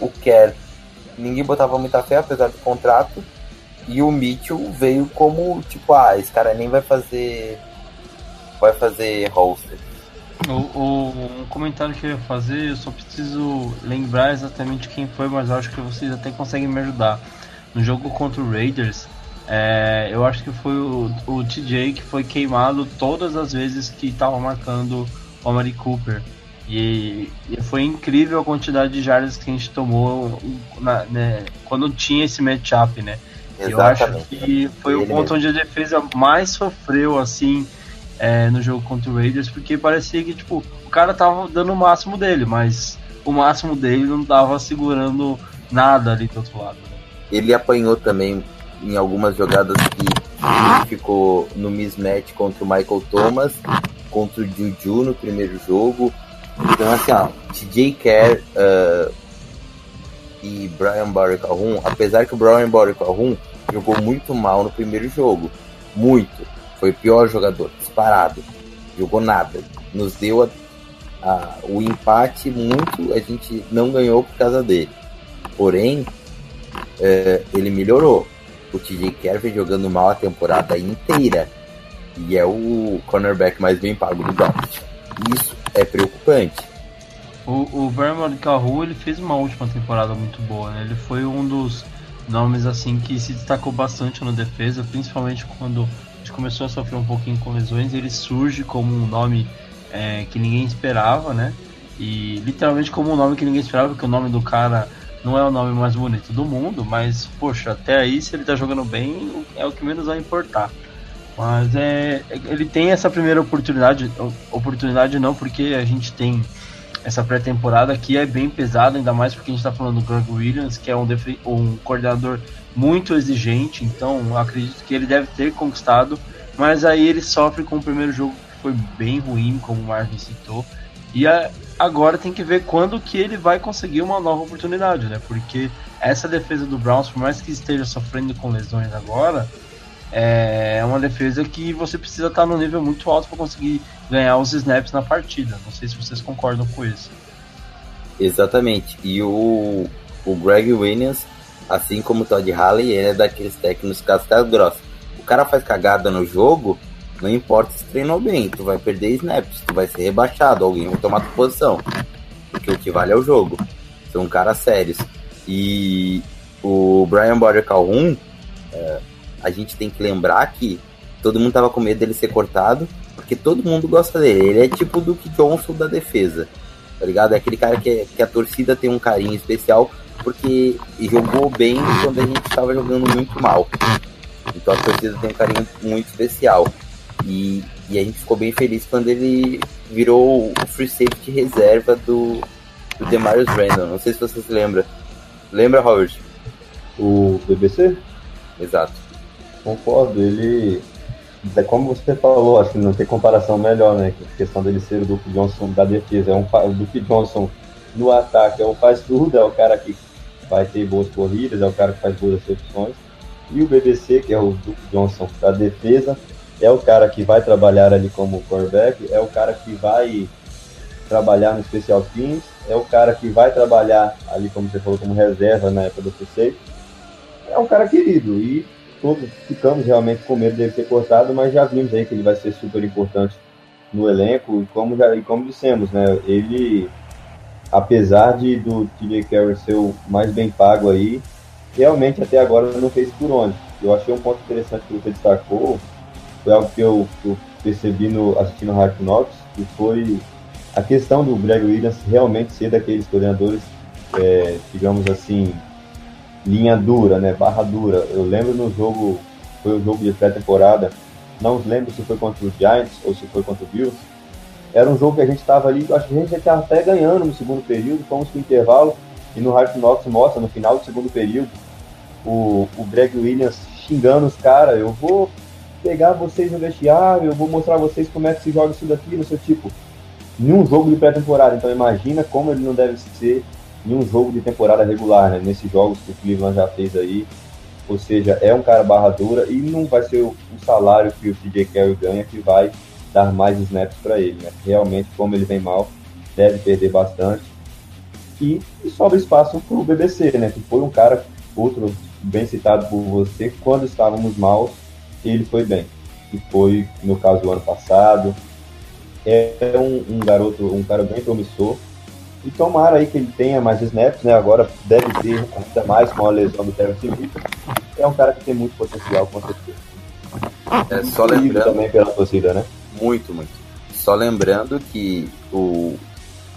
o Kerr ninguém botava muita fé, apesar do contrato. E o Mitchell veio como, tipo, ah, esse cara nem vai fazer. Vai fazer holster. O, o, um comentário que eu ia fazer, eu só preciso lembrar exatamente quem foi, mas eu acho que vocês até conseguem me ajudar. No jogo contra o Raiders, é, eu acho que foi o, o TJ que foi queimado todas as vezes que estava marcando o Amari Cooper. E, e, foi incrível a quantidade de jardas que a gente tomou na, né, quando tinha esse matchup, né? Exatamente. Eu acho que foi o ponto mesmo. onde a defesa mais sofreu, assim, é, no jogo contra o Raiders, porque parecia que tipo, o cara tava dando o máximo dele, mas o máximo dele não tava segurando nada ali do outro lado. Né? Ele apanhou também em algumas jogadas que ele ficou no mismatch contra o Michael Thomas, contra o Juju no primeiro jogo. Então, assim, ó, TJ Kerr uh, e Brian Barry Calhoun, apesar que o Brian Barry Calhoun jogou muito mal no primeiro jogo, muito, foi o pior jogador parado. Jogou nada. Nos deu a, a, o empate muito, a gente não ganhou por causa dele. Porém, é, ele melhorou. O TJ Kerr vem jogando mal a temporada inteira. E é o cornerback mais bem pago do draft. Isso é preocupante. O, o Cahu ele fez uma última temporada muito boa, né? Ele foi um dos nomes assim que se destacou bastante na defesa, principalmente quando começou a sofrer um pouquinho com lesões, ele surge como um nome é, que ninguém esperava, né? E literalmente como um nome que ninguém esperava, porque o nome do cara não é o nome mais bonito do mundo, mas poxa, até aí se ele tá jogando bem, é o que menos vai importar. Mas é, ele tem essa primeira oportunidade, oportunidade não, porque a gente tem essa pré-temporada aqui é bem pesada, ainda mais porque a gente está falando do Greg Williams, que é um, um coordenador muito exigente, então acredito que ele deve ter conquistado, mas aí ele sofre com o primeiro jogo que foi bem ruim, como o Marvin citou, e a, agora tem que ver quando que ele vai conseguir uma nova oportunidade, né? Porque essa defesa do Browns, por mais que esteja sofrendo com lesões agora, é uma defesa que você precisa estar no nível muito alto para conseguir ganhar os snaps na partida. Não sei se vocês concordam com isso. Exatamente. E o, o Greg Williams, assim como o Todd Haley, ele é daqueles técnicos cascas grossas. O cara faz cagada no jogo, não importa se treinou bem, tu vai perder snaps, tu vai ser rebaixado, alguém vai tomar tua posição. Porque o que vale é o jogo. São caras sérios. E o Brian Border Calhoun, é, a gente tem que lembrar que todo mundo tava com medo dele ser cortado, porque todo mundo gosta dele. Ele é tipo o Duke Johnson da defesa, tá ligado? É aquele cara que, que a torcida tem um carinho especial, porque jogou bem quando a gente estava jogando muito mal. Então a torcida tem um carinho muito especial. E, e a gente ficou bem feliz quando ele virou o free safety reserva do, do Demarius Randall. Não sei se você se lembra. Lembra, Howard? O BBC? Exato. Concordo, ele. É como você falou, acho que não tem comparação melhor, né? A questão dele ser o Duke Johnson da defesa. É um, o Duke Johnson no ataque é o faz tudo, é o cara que vai ter boas corridas, é o cara que faz boas recepções. E o BBC, que é o Duke Johnson da defesa, é o cara que vai trabalhar ali como quarterback, é o cara que vai trabalhar no special teams, é o cara que vai trabalhar ali, como você falou, como reserva na época do PC. É um cara querido e todos ficamos realmente com medo dele ser cortado, mas já vimos aí que ele vai ser super importante no elenco e como já e como dissemos, né, ele apesar de do TJ Carey ser o mais bem pago aí, realmente até agora não fez por onde. Eu achei um ponto interessante que você destacou, foi algo que eu, eu percebi no, assistindo Hard Knocks, que foi a questão do Greg Williams realmente ser daqueles coordenadores, é, digamos assim, linha dura, né, barra dura. Eu lembro no jogo, foi o jogo de pré-temporada, não lembro se foi contra o Giants ou se foi contra o Bills, era um jogo que a gente estava ali, acho que a gente já estava até ganhando no segundo período, fomos o intervalo, e no Hard Knocks mostra, no final do segundo período, o, o Greg Williams xingando os caras, eu vou pegar vocês no vestiário, eu vou mostrar vocês como é que se joga isso daqui, no seu tipo, um jogo de pré-temporada. Então imagina como ele não deve ser em um jogo de temporada regular, né? Nesses jogos que o Cleveland já fez aí. Ou seja, é um cara barra dura e não vai ser o, o salário que o CJ Carey ganha que vai dar mais snaps para ele, né? Realmente, como ele vem mal, deve perder bastante. E, e sobra espaço para o BBC, né? Que foi um cara, outro bem citado por você, quando estávamos maus, ele foi bem. E foi, no caso, do ano passado. É um, um garoto, um cara bem promissor. E tomara aí que ele tenha mais snaps, né? Agora deve ter ainda mais com a lesão do Terence Hill. É um cara que tem muito potencial, com certeza. É, só lembrando também pela torcida, né? Muito, muito. Só lembrando que o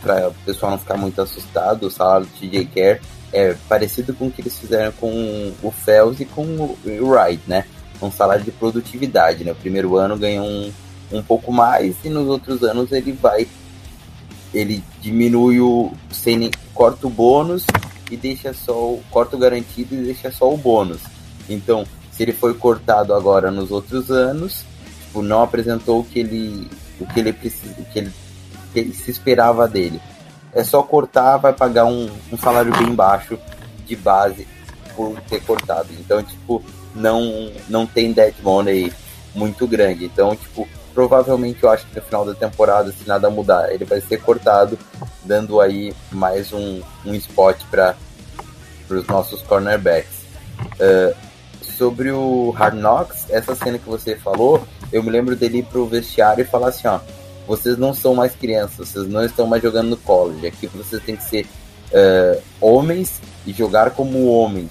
para o pessoal não ficar muito assustado, o salário do TJ Care é parecido com o que eles fizeram com o Fells e com o Wright, né? um salário de produtividade, né? O primeiro ano ganha um, um pouco mais e nos outros anos ele vai ele diminui o sem corta o bônus e deixa só o corta o garantido e deixa só o bônus. Então, se ele foi cortado agora nos outros anos, tipo, não apresentou o que ele o que ele precisa, o que ele, que ele se esperava dele. É só cortar, vai pagar um, um salário bem baixo de base por ter cortado. Então, tipo, não, não tem dead money muito grande. Então, tipo, provavelmente eu acho que no final da temporada, se nada mudar, ele vai ser cortado, dando aí mais um, um spot para os nossos cornerbacks. Uh, sobre o Hard Knocks, essa cena que você falou, eu me lembro dele ir pro vestiário e falar assim, ó, vocês não são mais crianças, vocês não estão mais jogando no college, aqui vocês têm que ser uh, homens e jogar como homens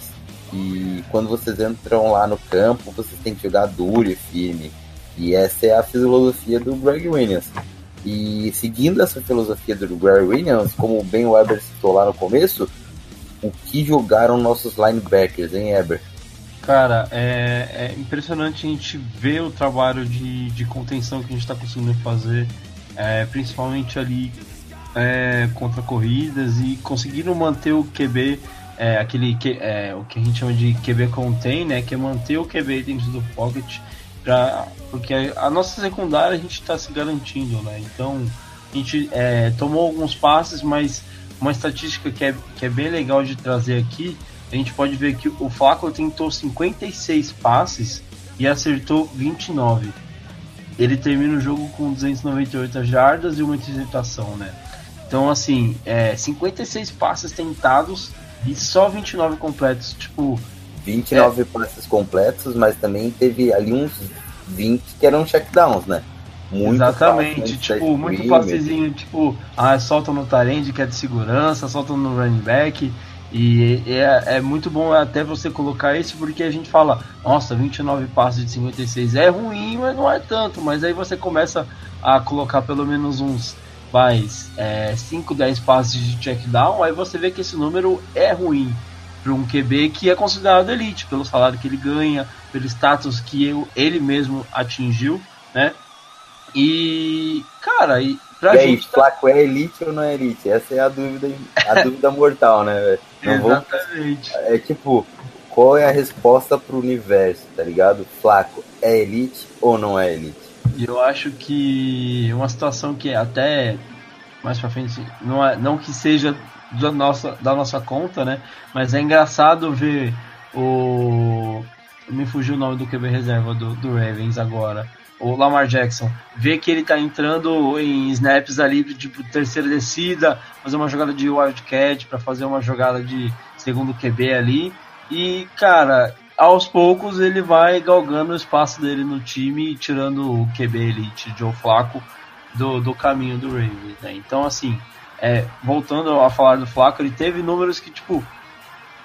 E quando vocês entram lá no campo, vocês têm que jogar duro e firme. E essa é a filosofia do Greg Williams. E seguindo essa filosofia do Greg Williams, como o Ben Weber citou lá no começo, o que jogaram nossos linebackers, hein, Eber? Cara, é, é impressionante a gente ver o trabalho de, de contenção que a gente está conseguindo fazer, é, principalmente ali é, contra corridas e conseguiram manter o QB, é, aquele que, é, o que a gente chama de QB contain, né, que é manter o QB dentro do pocket, pra, porque a nossa secundária a gente está se garantindo, né, então a gente é, tomou alguns passes, mas uma estatística que é, que é bem legal de trazer aqui, a gente pode ver que o Flaco tentou 56 passes e acertou 29. Ele termina o jogo com 298 jardas e uma interceptação, né? Então, assim, é, 56 passes tentados e só 29 completos. Tipo. 29 é... passes completos, mas também teve ali uns 20 que eram checkdowns, né? Muito Exatamente, tipo, muito passezinho, tipo, ah, soltam no Tarend, que é de segurança, soltam no running back. E é, é, muito bom até você colocar isso, porque a gente fala, nossa, 29 passes de 56 é ruim, mas não é tanto. Mas aí você começa a colocar pelo menos uns faz é, 5, 10 passes de check down, aí você vê que esse número é ruim para um QB que é considerado elite, pelo salário que ele ganha, pelo status que eu, ele mesmo atingiu, né? E, cara, e pra e gente. Aí, tá... Flaco é elite ou não é elite? Essa é a dúvida, a dúvida mortal, né, Exatamente. Vou... É tipo, qual é a resposta pro universo, tá ligado? Flaco é elite ou não é elite? Eu acho que uma situação que é até mais pra frente, não, é, não que seja da nossa, da nossa conta, né? Mas é engraçado ver o. Me fugiu o nome do QB reserva do, do Ravens agora. O Lamar Jackson. Ver que ele tá entrando em snaps ali, tipo, terceira descida, fazer uma jogada de wildcat, para fazer uma jogada de segundo QB ali. E, cara, aos poucos ele vai galgando o espaço dele no time, tirando o QB Elite Joe Flaco do, do caminho do Ravens, né? Então, assim, é, voltando a falar do Flaco, ele teve números que, tipo,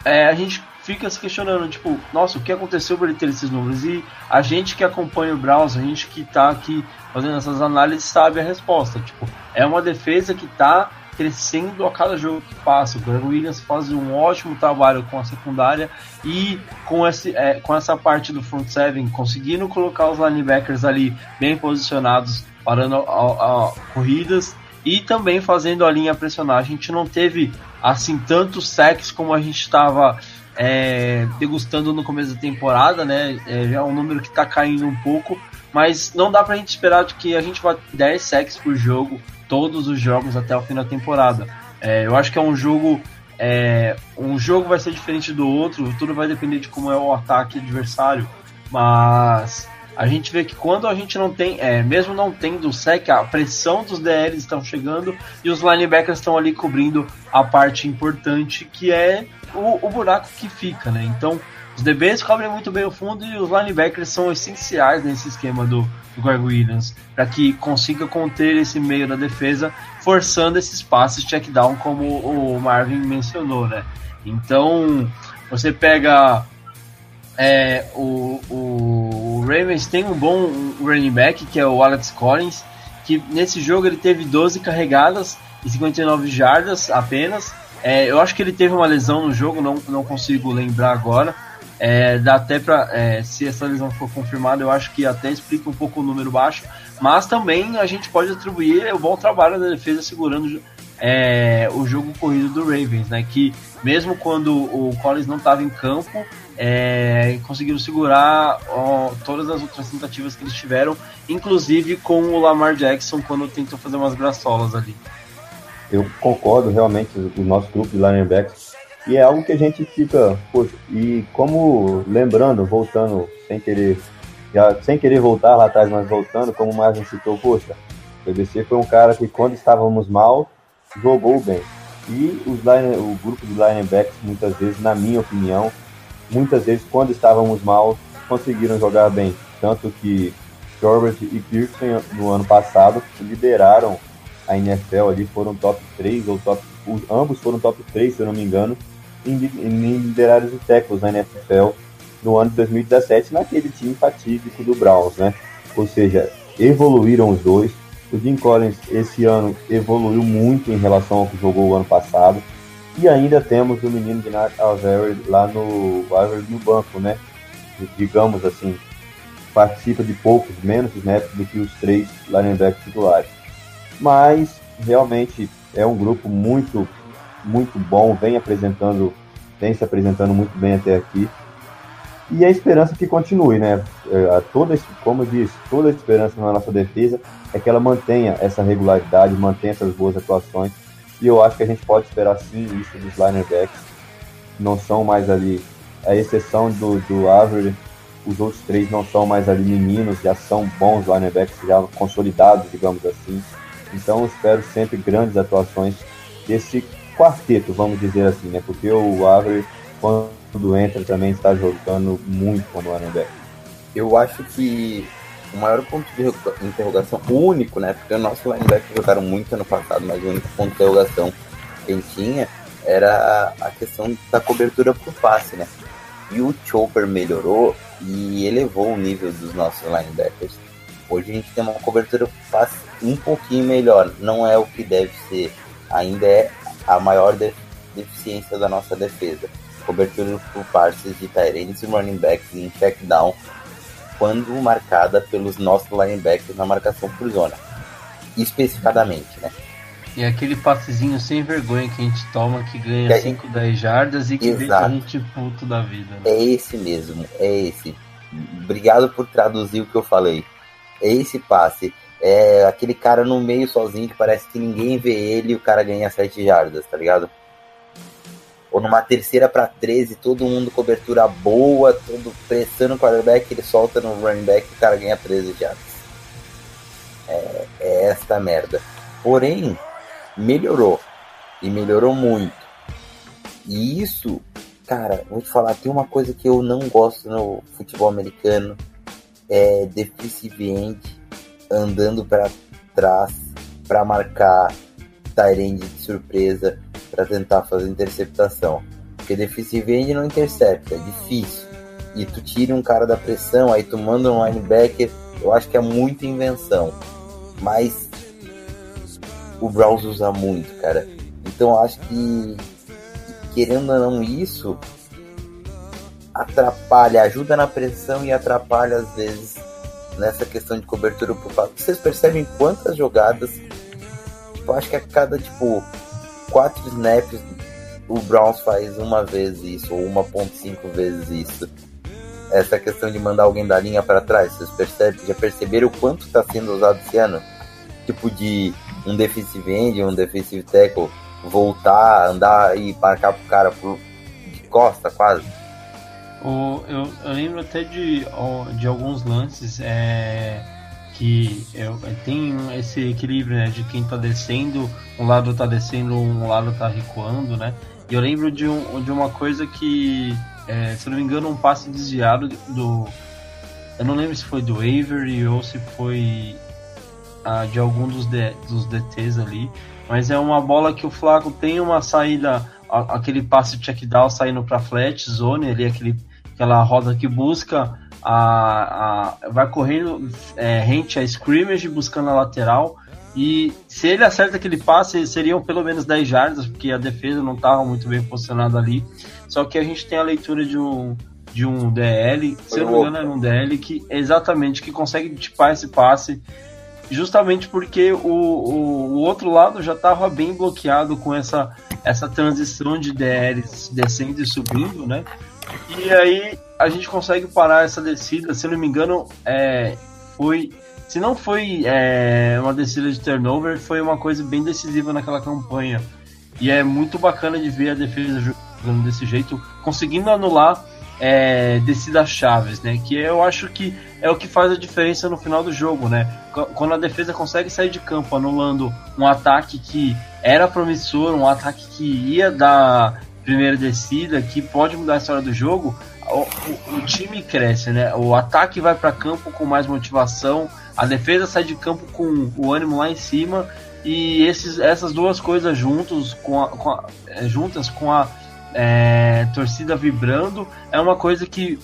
é, a gente fica se questionando, tipo, nossa, o que aconteceu para ele ter esses números? E a gente que acompanha o Browns, a gente que tá aqui fazendo essas análises, sabe a resposta. Tipo, é uma defesa que tá crescendo a cada jogo que passa. O Greg Williams faz um ótimo trabalho com a secundária e com, esse, é, com essa parte do front seven, conseguindo colocar os linebackers ali bem posicionados, parando a, a corridas e também fazendo a linha pressionar. A gente não teve assim tantos sacks como a gente estava é, degustando no começo da temporada, né? É, já é um número que está caindo um pouco, mas não dá pra gente esperar que a gente vá 10 sacks por jogo todos os jogos até o fim da temporada. É, eu acho que é um jogo. É, um jogo vai ser diferente do outro, tudo vai depender de como é o ataque adversário. Mas a gente vê que quando a gente não tem, é, mesmo não tendo sec, a pressão dos DLs estão chegando e os linebackers estão ali cobrindo a parte importante que é o, o buraco que fica, né? Então os DBs cobrem muito bem o fundo e os linebackers são essenciais nesse esquema do, do Greg Williams para que consiga conter esse meio da defesa, forçando esses passes check down, como o Marvin mencionou, né? Então você pega é, o, o, o Ravens tem um bom running back que é o Alex Collins, que nesse jogo ele teve 12 carregadas e 59 jardas apenas. É, eu acho que ele teve uma lesão no jogo, não, não consigo lembrar agora. É, dá até para é, se essa lesão for confirmada, eu acho que até explica um pouco o número baixo, mas também a gente pode atribuir o bom trabalho da defesa segurando é, o jogo corrido do Ravens, né? Que mesmo quando o Collins não estava em campo, é, conseguiram segurar ó, todas as outras tentativas que eles tiveram, inclusive com o Lamar Jackson quando tentou fazer umas graçolas ali. Eu concordo realmente, o nosso grupo de linebackers e é algo que a gente fica, poxa, e como lembrando, voltando, sem querer, já, sem querer voltar lá atrás, mas voltando, como o Marvin citou, poxa, o BBC foi um cara que quando estávamos mal, jogou bem. E os line, o grupo de linebacks, muitas vezes, na minha opinião, muitas vezes quando estávamos mal, conseguiram jogar bem. Tanto que Corbett e Pearson no ano passado lideraram a NFL ali, foram top 3 ou top. Ambos foram top 3, se eu não me engano, em, em liderar os tackles na NFL no ano de 2017, naquele time fatídico do Browns, né? Ou seja, evoluíram os dois. O Jim Collins esse ano evoluiu muito em relação ao que jogou o ano passado. E ainda temos o menino de Avery lá no Avery no banco, né? Digamos assim, participa de poucos, menos snaps do que os três linebackers titulares. Mas realmente é um grupo muito, muito bom, vem apresentando, vem se apresentando muito bem até aqui. E a esperança que continue, né? É, toda, como eu disse, toda a esperança na nossa defesa é que ela mantenha essa regularidade, mantenha essas boas atuações. E eu acho que a gente pode esperar sim isso dos linebacks. Não são mais ali, a exceção do, do Avery, os outros três não são mais ali meninos, já são bons linebacks, já consolidados, digamos assim. Então eu espero sempre grandes atuações desse quarteto, vamos dizer assim, né? Porque o Avery, quando entra, também está jogando muito como linebacker. Eu acho que o maior ponto de interrogação, o único, né? Porque o nosso linebacker jogaram muito ano passado, mas o único ponto de interrogação que gente tinha era a questão da cobertura por passe, né? E o Chopper melhorou e elevou o nível dos nossos linebackers. Hoje a gente tem uma cobertura passe um pouquinho melhor, não é o que deve ser, ainda é a maior deficiência da nossa defesa. Cobertura por passes de Tyrants e running backs em check down quando marcada pelos nossos linebackers na marcação por zona. Especificadamente, né? E aquele passezinho sem vergonha que a gente toma, que ganha 5, 10 jardas e que Exato. deixa a gente puto da vida. Né? É esse mesmo, é esse. Obrigado por traduzir o que eu falei. É esse passe. É aquele cara no meio sozinho que parece que ninguém vê ele e o cara ganha 7 jardas, tá ligado? Ou numa terceira para 13, todo mundo cobertura boa, todo pressando o quarterback, ele solta no running back e o cara ganha 13 jardas. É, é esta merda. Porém, melhorou. E melhorou muito. E isso, cara, vou te falar, tem uma coisa que eu não gosto no futebol americano. É end andando para trás para marcar Tyrande de surpresa para tentar fazer interceptação. Porque defensive end não intercepta, é difícil. E tu tira um cara da pressão, aí tu manda um linebacker, eu acho que é muita invenção. Mas o Browns usa muito, cara. Então acho que, querendo ou não isso, atrapalha, ajuda na pressão e atrapalha às vezes nessa questão de cobertura por fato. Vocês percebem quantas jogadas? Tipo, acho que a cada tipo quatro snaps o Browns faz uma vez isso ou 1.5 vezes isso. Essa questão de mandar alguém da linha para trás, vocês percebem, já perceberam o quanto está sendo usado esse ano? Tipo de um defensive end, um defensive tackle voltar, andar e marcar pro cara por, de costa quase. O, eu, eu lembro até de, de alguns lances é, que eu, tem esse equilíbrio né, de quem tá descendo, um lado tá descendo, um lado tá recuando, né? E eu lembro de, um, de uma coisa que, é, se não me engano, um passe desviado do. Eu não lembro se foi do Avery ou se foi uh, de algum dos, de, dos DTs ali, mas é uma bola que o Flaco tem uma saída, aquele passe check down saindo para flat zone, ali aquele, aquela roda que busca a, a vai correndo é, rente a scrimmage buscando a lateral e se ele acerta aquele passe, seriam pelo menos 10 jardas, porque a defesa não estava muito bem posicionada ali. Só que a gente tem a leitura de um, de um DL, se eu não me engano, é um DL que exatamente que consegue tipar esse passe justamente porque o, o, o outro lado já estava bem bloqueado com essa, essa transição de DLs descendo e subindo, né? E aí a gente consegue parar essa descida, se não me engano, é, foi. Se não foi é, uma descida de turnover, foi uma coisa bem decisiva naquela campanha. E é muito bacana de ver a defesa jogando desse jeito, conseguindo anular é, descidas chaves, né? Que eu acho que é o que faz a diferença no final do jogo, né? Quando a defesa consegue sair de campo anulando um ataque que era promissor, um ataque que ia dar primeira descida, que pode mudar a história do jogo, o, o, time cresce, né? O ataque vai para campo com mais motivação, a defesa sai de campo com o ânimo lá em cima e esses, essas duas coisas juntos com, a, com a, é, juntas com a é, torcida vibrando, é uma coisa que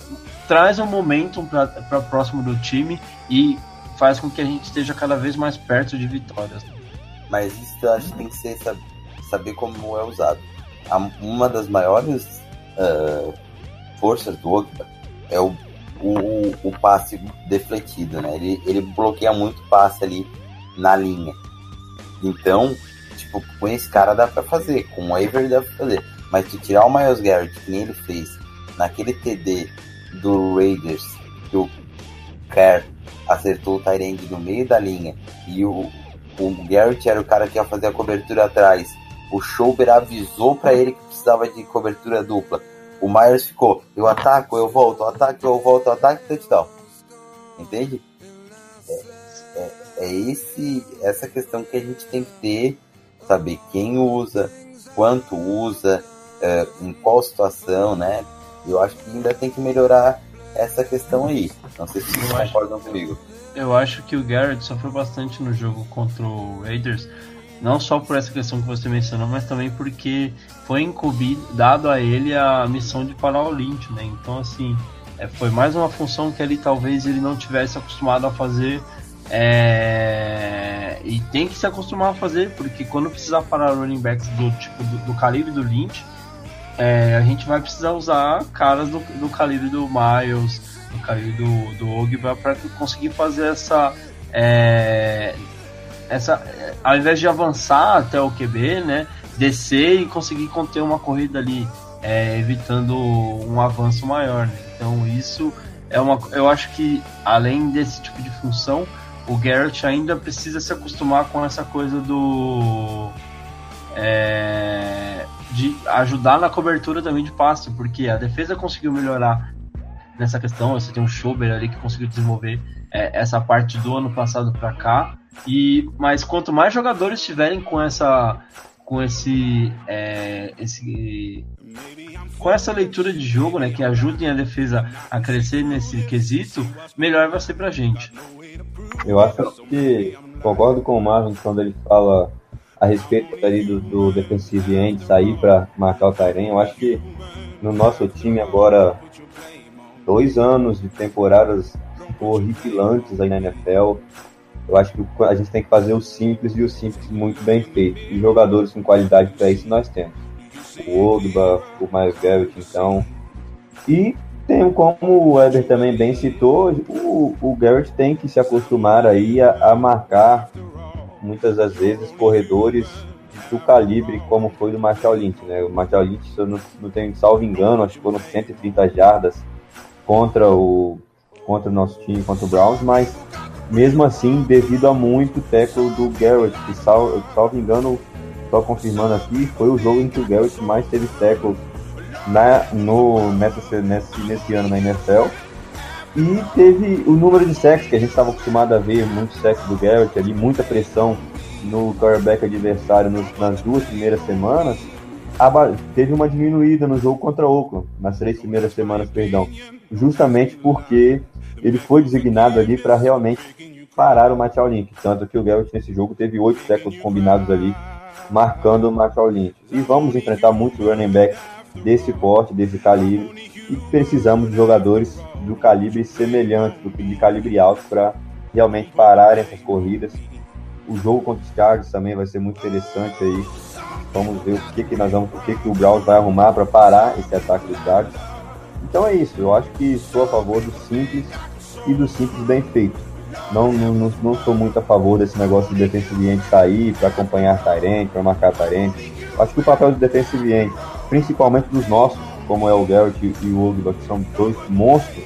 traz um momentum para próximo do time e faz com que a gente esteja cada vez mais perto de vitórias. Mas isso eu acho que tem que ser saber como é usado. Uma das maiores uh, forças do Ogba é o, o, o, passe defletido, né? Ele, ele bloqueia muito passe ali na linha. Então, tipo, com esse cara dá pra fazer, com o Avery dá pra fazer. Mas tu tirar o Miles Garrett, que nem ele fez, naquele TD do Raiders, que o Kerr acertou o Tyrande no meio da linha e o, o Garrett era o cara que ia fazer a cobertura atrás. O Schauber avisou para ele que precisava de cobertura dupla. O Myers ficou, eu ataco, eu volto, eu ataco, eu volto, eu ataco, touchdown. Entende? É, é, é esse, essa questão que a gente tem que ter, saber quem usa, quanto usa, é, em qual situação, né? Eu acho que ainda tem que melhorar essa questão aí. Não sei se vocês eu concordam acho, comigo. Eu acho que o Garrett sofreu bastante no jogo contra o Raiders. Não só por essa questão que você mencionou, mas também porque foi incumbido, dado a ele a missão de parar o Lynch, né? Então, assim, é, foi mais uma função que ali talvez ele não tivesse acostumado a fazer. É... E tem que se acostumar a fazer, porque quando precisar parar running backs do tipo do, do calibre do Lynch, é, a gente vai precisar usar caras do, do calibre do Miles, do calibre do, do Ogba, para conseguir fazer essa. É, essa ao invés de avançar até o QB, né, descer e conseguir conter uma corrida ali, é, evitando um avanço maior. Né? Então isso é uma, eu acho que além desse tipo de função, o Garrett ainda precisa se acostumar com essa coisa do é, de ajudar na cobertura também de passe, porque a defesa conseguiu melhorar nessa questão. Você tem um Schober ali que conseguiu desenvolver é, essa parte do ano passado para cá. E mas quanto mais jogadores estiverem com essa com esse, é, esse com essa leitura de jogo, né, que ajudem a defesa a crescer nesse quesito, melhor vai ser pra gente. Eu acho que concordo com o Marvin quando ele fala a respeito ali do, do defensive end sair para marcar o Tairen. Eu acho que no nosso time agora, dois anos de temporadas horripilantes aí na NFL, eu acho que a gente tem que fazer o simples e o simples muito bem feito. E jogadores com qualidade para isso nós temos. O Ogba, o Miles Garrett, então. E tem como o Weber também bem citou, o, o Garrett tem que se acostumar aí a, a marcar muitas das vezes corredores do calibre como foi do Marshall Lynch, né? O Marshall Lynch, se eu não, não tenho salvo engano, acho que foram 130 jardas contra o contra o nosso time, contra o Browns, mas mesmo assim, devido a muito tackle do Garrett, que sal, salvo engano, só confirmando aqui, foi o jogo em que o Garrett mais teve tackles na, no, nesse, nesse ano na NFL e teve o número de sacks que a gente estava acostumado a ver, muitos sacks do Garrett ali, muita pressão no quarterback adversário nos, nas duas primeiras semanas. Teve uma diminuída no jogo contra Oakland, nas três primeiras semanas, perdão, justamente porque ele foi designado ali para realmente parar o Marshall Lynch. Tanto que o Garrett nesse jogo teve oito tackles combinados ali, marcando o Marshall Lynch. E vamos enfrentar muitos running backs desse porte, desse calibre, e precisamos de jogadores do calibre semelhante, do, de calibre alto, para realmente parar essas corridas. O jogo contra os Chargers também vai ser muito interessante aí. Vamos ver o que, que nós vamos, o que, que o Browns vai arrumar para parar esse ataque dos Chargers. Então é isso, eu acho que sou a favor do simples e do simples bem feito. Não, não, não sou muito a favor desse negócio de defensive end sair para acompanhar Tyrant, para marcar Tyrant. Acho que o papel do defensive end, principalmente dos nossos, como é o Garrett e o Ogba, que são dois monstros,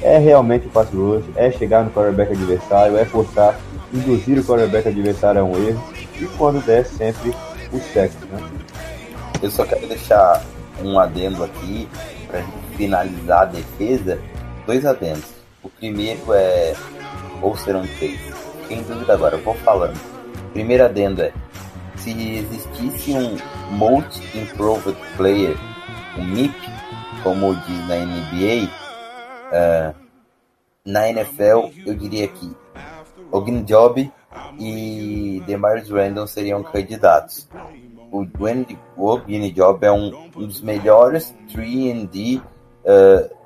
é realmente o pass rush, é chegar no quarterback adversário, é forçar, induzir o quarterback adversário a um erro, e quando der, sempre o sexo, né? Eu só quero deixar um adendo aqui, para finalizar a defesa, dois adendos. O primeiro é, ou serão três, sem dúvida agora, eu vou falando. Primeiro adendo é, se existisse um Most Improved Player o MIP, como diz na NBA, uh, é, na NFL eu diria que Job e Demarius Randall seriam candidatos. o Dwayne Job é um, um, dos melhores 3D uh,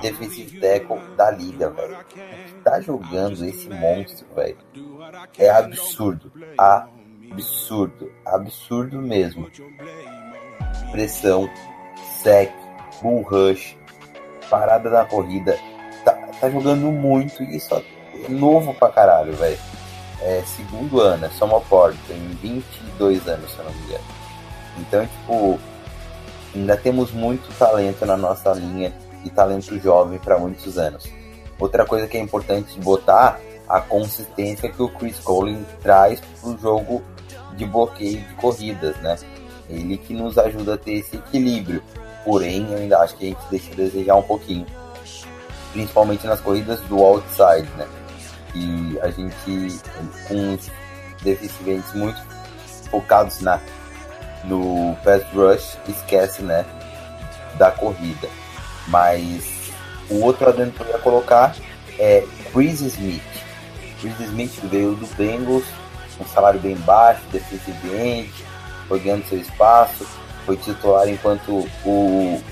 defensive tackle da liga, velho. Tá jogando esse monstro, velho. É absurdo. Absurdo. Absurdo mesmo. Pressão, sec, bull rush, parada na corrida. Tá, tá jogando muito e isso é novo pra caralho, velho. É segundo ano, é uma porta, tem 22 anos, se eu não me engano. Então, tipo, ainda temos muito talento na nossa linha e talento jovem para muitos anos. Outra coisa que é importante botar a consistência que o Chris Colin traz para o jogo de bloqueio de corridas, né? Ele que nos ajuda a ter esse equilíbrio. Porém, eu ainda acho que a gente deixa desejar um pouquinho, principalmente nas corridas do outside, né? E a gente com os deficientes muito focados na no pass rush esquece, né, da corrida. Mas o outro adendo que eu ia colocar é Chris Smith. Chris Smith veio do Bengals, um salário bem baixo, defensivamente, foi ganhando seu espaço, foi titular enquanto o,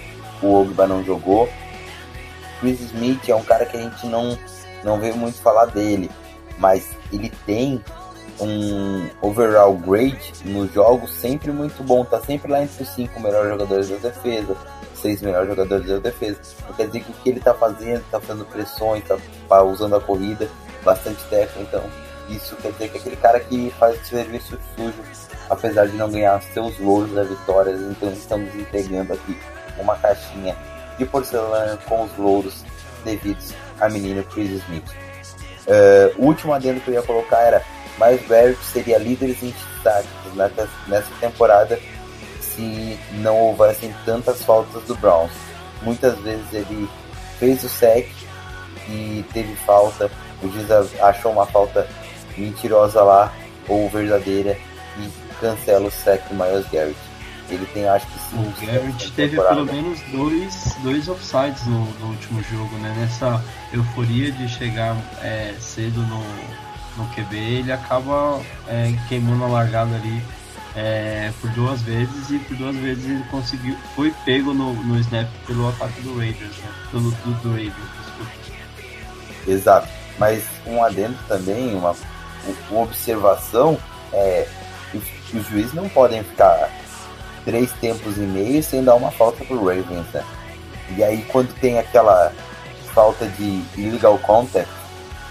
o Ogba não jogou. Chris Smith é um cara que a gente não, não vê muito falar dele, mas ele tem um overall grade nos jogos sempre muito bom, tá sempre lá entre os cinco melhores jogadores da defesa, seis melhores jogadores da defesa. Não quer dizer que o que ele tá fazendo, tá fazendo pressões, tá usando a corrida, bastante técnico, então isso quer dizer que é aquele cara que faz serviço sujo, apesar de não ganhar seus louros da vitória, então estamos entregando aqui uma caixinha de porcelana com os louros devidos a menino Chris Smith. Uh, o último adendo que eu ia colocar era Miles Garrett seria líder em destaques nessa, nessa temporada se não houvessem tantas faltas do Browns. Muitas vezes ele fez o sec e teve falta, o juiz achou uma falta mentirosa lá ou verdadeira e cancela o sec do Miles Garrett. Ele tem, acho que sim. O Garrett teve pelo menos dois, dois offsides no, no, último jogo, né? Nessa euforia de chegar é, cedo no, no QB, ele acaba é, queimando a largada ali é, por duas vezes e por duas vezes ele conseguiu, foi pego no, no snap pelo ataque do Raiders, né? Pelo do, do Raiders, desculpa. Exato. Mas um adendo também, uma, uma observação é os, os juízes não podem ficar três tempos e meio sem dar uma falta pro Ravens, né? E aí quando tem aquela falta de illegal contact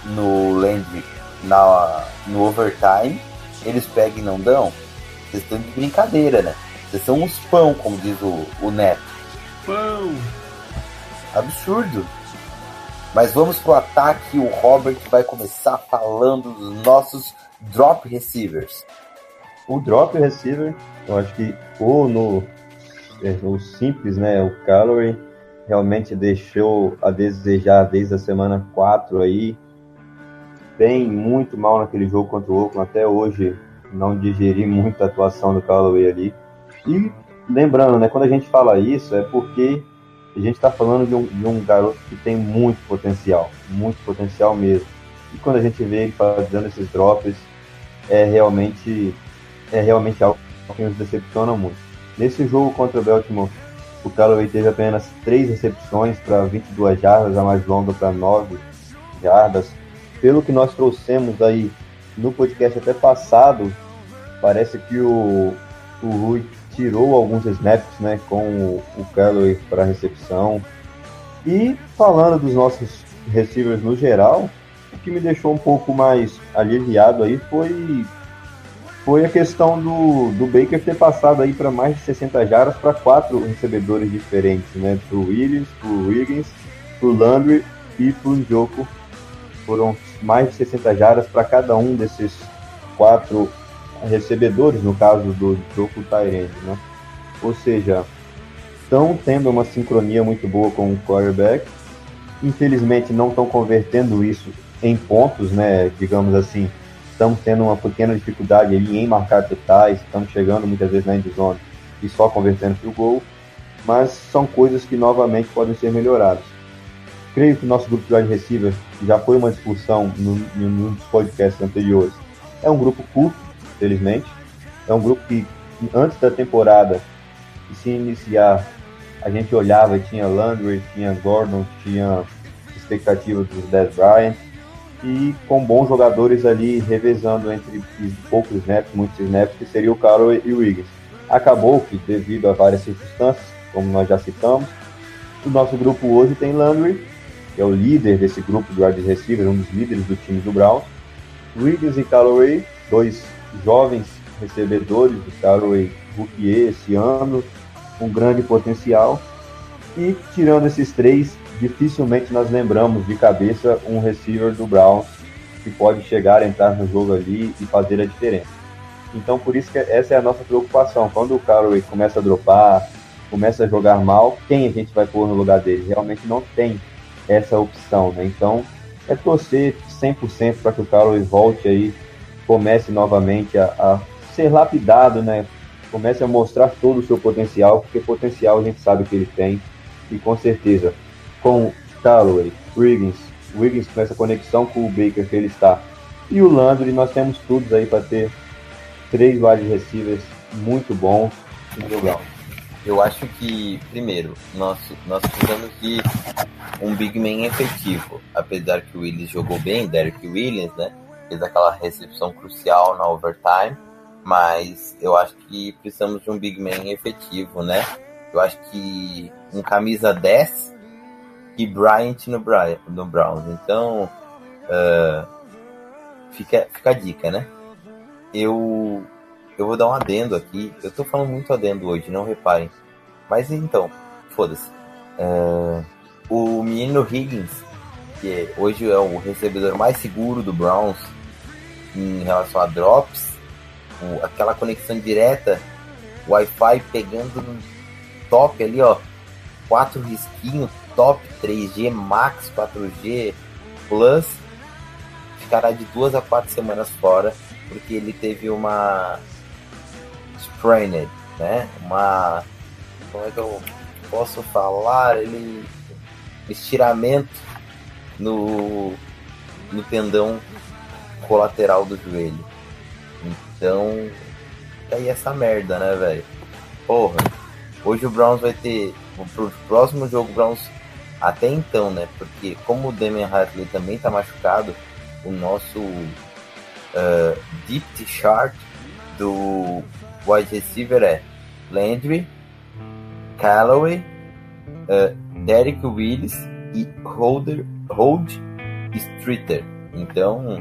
no Landry na, no overtime, eles pegam e não dão. Vocês estão de brincadeira, né? Vocês são uns pão, como diz o, o Neto. Pão! Absurdo! Mas vamos pro ataque. O Robert vai começar falando dos nossos drop receivers. O drop receiver, eu acho que ou no, é, no simples, né? O Calorie realmente deixou a desejar desde a semana 4 aí bem, muito mal naquele jogo contra o Oakland. Até hoje não digeri muito a atuação do Callaway ali. E lembrando, né, quando a gente fala isso, é porque a gente está falando de um, de um garoto que tem muito potencial, muito potencial mesmo. E quando a gente vê ele fazendo esses drops, é realmente, é realmente algo que nos decepciona muito. Nesse jogo contra o Baltimore, o Callaway teve apenas 3 recepções para 22 jardas, a mais longa para 9 jardas, pelo que nós trouxemos aí no podcast até passado, parece que o, o Rui tirou alguns snaps né, com o, o Callaway para recepção. E falando dos nossos receivers no geral, o que me deixou um pouco mais aliviado aí foi, foi a questão do, do Baker ter passado aí para mais de 60 jardas para quatro recebedores diferentes, né? Para o Williams, para o Wiggins, para o Landry e para o Njoku. Foram mais de 60 jardas para cada um desses quatro recebedores, no caso do Joko Tyrande, né? Ou seja, estão tendo uma sincronia muito boa com o quarterback. Infelizmente não estão convertendo isso em pontos, né? Digamos assim, estamos tendo uma pequena dificuldade ali em marcar detalhes, estamos chegando muitas vezes na endzone e só convertendo para o gol, mas são coisas que novamente podem ser melhoradas creio que o nosso grupo de wide receiver já foi uma discussão no, no, nos podcasts anteriores. É um grupo curto, felizmente. É um grupo que antes da temporada se iniciar, a gente olhava, tinha Landry, tinha Gordon, tinha expectativas dos Dez Bryant, e com bons jogadores ali revezando entre poucos snaps, muitos snaps, que seria o Carroll e o Wiggins. Acabou que, devido a várias circunstâncias, como nós já citamos, o nosso grupo hoje tem Landry, que é o líder desse grupo de wide receivers, um dos líderes do time do Browns, Wiggins e Callaway, dois jovens recebedores do Callaway rookie esse ano, com grande potencial, e tirando esses três, dificilmente nós lembramos de cabeça um receiver do Browns que pode chegar, entrar no jogo ali e fazer a diferença. Então, por isso que essa é a nossa preocupação. Quando o Callaway começa a dropar, começa a jogar mal, quem a gente vai pôr no lugar dele? Realmente não tem essa opção, né? Então, é torcer 100% para que o Callaway volte aí, comece novamente a, a ser lapidado, né? Comece a mostrar todo o seu potencial, porque potencial a gente sabe que ele tem. E com certeza, com Callaway, Wiggins, Wiggins com essa conexão com o Baker que ele está, e o Landry, nós temos tudo aí para ter três wide receivers muito bons no jogão. Eu acho que, primeiro, nós, nós precisamos de um big man efetivo. Apesar que o Willis jogou bem, Derek Williams, né? Fez aquela recepção crucial na overtime. Mas eu acho que precisamos de um big man efetivo, né? Eu acho que um camisa 10 e Bryant no, Bryant, no Browns. Então, uh, fica, fica a dica, né? Eu, eu vou dar um adendo aqui. Eu tô falando muito adendo hoje, não reparem. Mas então, foda-se. Uh, o menino Higgins, que hoje é o recebedor mais seguro do Browns em relação a drops, o, aquela conexão direta, Wi-Fi pegando top ali, ó, quatro risquinhos, top 3G Max 4G Plus, ficará de duas a quatro semanas fora, porque ele teve uma sprained, né? Uma como é que eu posso falar? Ele estiramento no, no tendão colateral do joelho. Então, tá aí essa merda, né, velho? Porra, hoje o Browns vai ter. Pro próximo jogo, Browns. Até então, né? Porque como o Damian Hartley também tá machucado, o nosso uh, deep chart do wide receiver é Landry, Callaway, uh, Derek Willis e Holder, Hold Streeter. Então,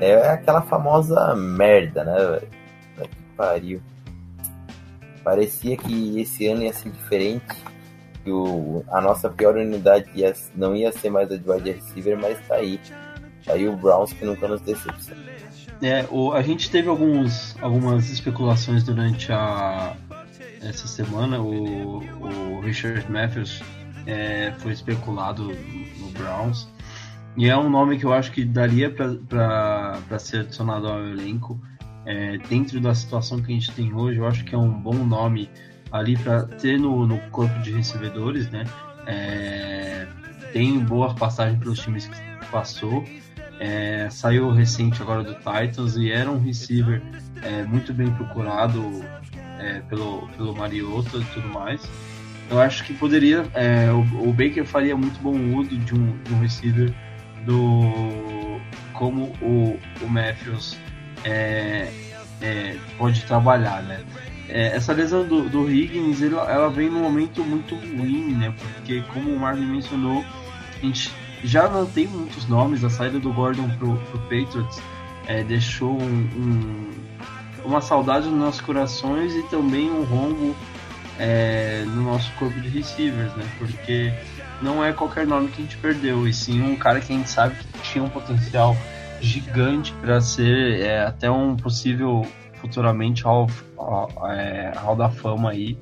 é aquela famosa merda, né, velho? Pariu. Parecia que esse ano ia ser diferente. Que o, a nossa pior unidade ia, não ia ser mais a de wide receiver, mas tá aí. Tá aí o Browns que nunca nos decepciona. É, o, a gente teve alguns, algumas especulações durante a, essa semana. O, o Richard Matthews é, foi especulado no Browns. E é um nome que eu acho que daria para ser adicionado ao elenco. É, dentro da situação que a gente tem hoje, eu acho que é um bom nome ali para ter no, no, corpo de recebedores, né? É, tem boa passagem pelos times que passou. É, saiu recente agora do Titans e era um receiver é, muito bem procurado é, pelo, pelo Mariota e tudo mais. Eu acho que poderia. É, o, o, Baker faria muito bom uso de um, de um receiver do. como o, o Matthews é, é, pode trabalhar, né? É, essa lesão do, do Higgins ela, vem num momento muito ruim, né? Porque, como o Marvin mencionou, a gente já não tem muitos nomes. A saída do Gordon pro, pro Patriots é, deixou um, um, uma saudade nos nossos corações e também um rombo é, no nosso corpo de receivers, né? Porque não é qualquer nome que a gente perdeu, e sim um cara que a gente sabe que tinha um potencial gigante para ser é, até um possível futuramente hall, é, hall da fama aí,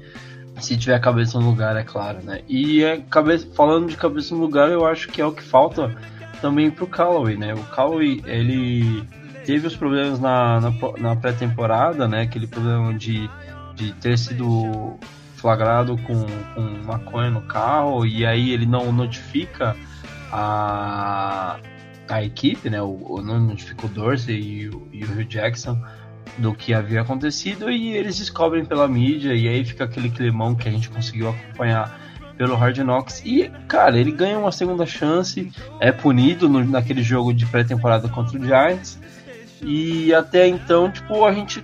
se tiver cabeça no lugar, é claro, né? E é, cabeça, falando de cabeça no lugar, eu acho que é o que falta também pro Callaway, né? O Callaway, ele teve os problemas na, na, na pré-temporada, né? Aquele problema de, de ter sido flagrado com, com maconha no carro e aí ele não notifica a, a equipe, né? O, não notifica o Dorsey e o, e o Hugh Jackson do que havia acontecido e eles descobrem pela mídia e aí fica aquele climão que a gente conseguiu acompanhar pelo Hard Knocks e cara ele ganha uma segunda chance é punido no, naquele jogo de pré-temporada contra o Giants e até então tipo a gente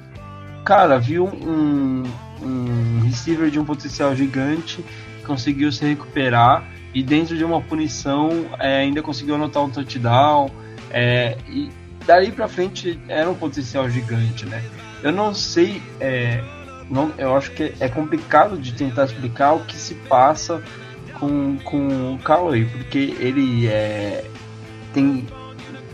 cara viu um, um receiver de um potencial gigante conseguiu se recuperar e dentro de uma punição é, ainda conseguiu anotar um touchdown é, e daí para frente era um potencial gigante, né? Eu não sei, é, não, eu acho que é complicado de tentar explicar o que se passa com, com o Callaway, porque ele é, tem,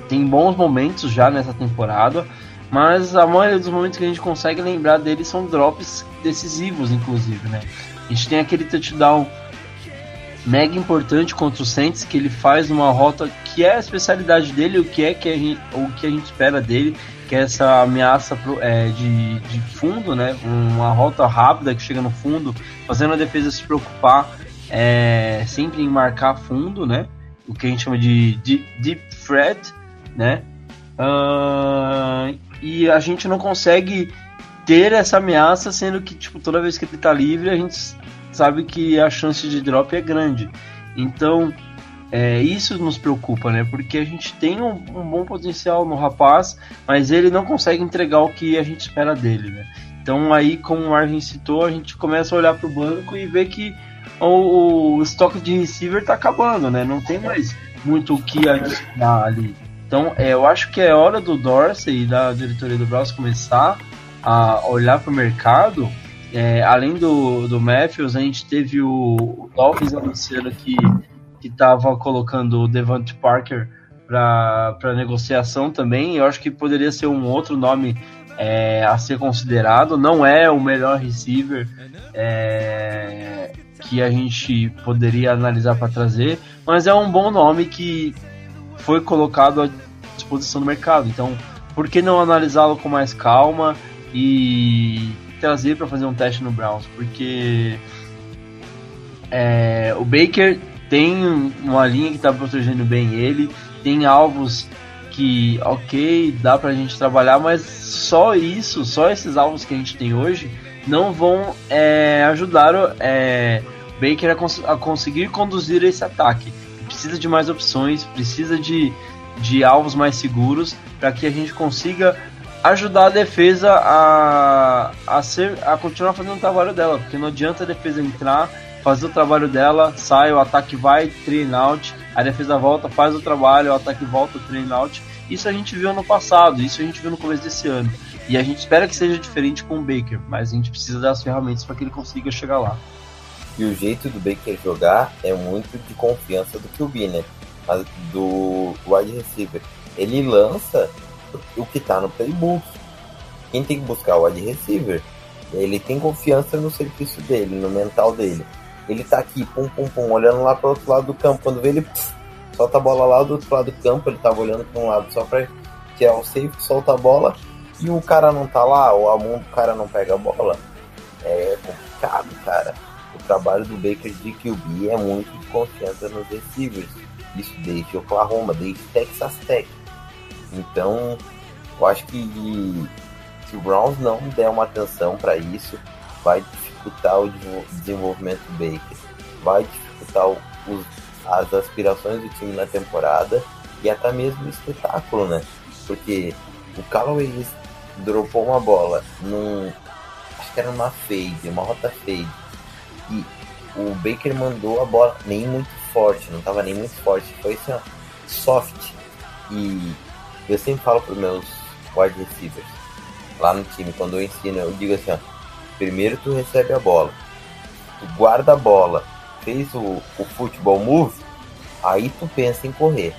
tem bons momentos já nessa temporada, mas a maioria dos momentos que a gente consegue lembrar dele são drops decisivos, inclusive, né? A gente tem aquele touchdown mega importante contra o Saints, que ele faz uma rota que é a especialidade dele, o que é que a gente, o que a gente espera dele, que é essa ameaça pro, é, de, de fundo, né? Uma rota rápida que chega no fundo, fazendo a defesa se preocupar é, sempre em marcar fundo, né? O que a gente chama de deep, deep threat, né? Uh, e a gente não consegue ter essa ameaça, sendo que tipo toda vez que ele tá livre a gente sabe que a chance de drop é grande. Então, é, isso nos preocupa, né? Porque a gente tem um, um, bom potencial no rapaz, mas ele não consegue entregar o que a gente espera dele, né? Então, aí, como o Marvin citou, a gente começa a olhar para o banco e ver que o, o estoque de receiver está acabando, né? Não tem mais muito o que adicionar ali. Então, é, eu acho que é hora do Dorsey e da diretoria do Browns começar a olhar para o mercado é, além do, do Matthews, a gente teve o, Dolphins anunciando que estava colocando o Devante Parker para negociação também. Eu acho que poderia ser um outro nome é, a ser considerado. Não é o melhor receiver é, que a gente poderia analisar para trazer, mas é um bom nome que foi colocado à disposição do mercado. Então, por que não analisá-lo com mais calma e trazer para fazer um teste no Browns, porque é, o Baker tem uma linha que está protegendo bem ele, tem alvos que, ok, dá para a gente trabalhar, mas só isso, só esses alvos que a gente tem hoje, não vão é, ajudar o é, Baker a, cons a, conseguir conduzir esse ataque. Precisa de mais opções, precisa de, de alvos mais seguros para que a gente consiga ajudar a defesa a, a, ser, a continuar fazendo o trabalho dela, porque não adianta a defesa entrar, fazer o trabalho dela, sai, o ataque vai, train out, a defesa volta, faz o trabalho, o ataque volta, train out. Isso a gente viu no passado, isso a gente viu no começo desse ano. E a gente espera que seja diferente com o Baker, mas a gente precisa das ferramentas para que ele consiga chegar lá. E o jeito do Baker jogar é muito de confiança do QB, né? Do wide receiver. Ele lança o que está no playbook. Quem tem que buscar o wide receiver, ele tem confiança no serviço dele, no mental dele. Ele tá aqui, pum, pum, pum, olhando lá para outro lado do campo. Quando vê ele, pff, solta a bola lá do outro lado do campo, ele tava olhando para um lado só para tirar o safe, solta a bola e o cara não tá lá, ou a mão do cara não pega a bola. É complicado, cara. O trabalho do Baker de QB é muito de confiança nos receivers. Isso desde Oklahoma, desde Texas Tech. Então, eu acho que se o Browns não der uma atenção para isso, vai dificultar o desenvolvimento do Baker, vai dificultar os, as aspirações do time na temporada e até mesmo o espetáculo, né? Porque o Callaway dropou uma bola num. Acho que era uma fade, uma rota fade. E o Baker mandou a bola nem muito forte, não estava nem muito forte, foi assim, ó, soft. E eu sempre falo para meus wide receivers lá no time, quando eu ensino, eu digo assim, ó, primeiro tu recebe a bola, tu guarda a bola, fez o, o futebol move, aí tu pensa em correr.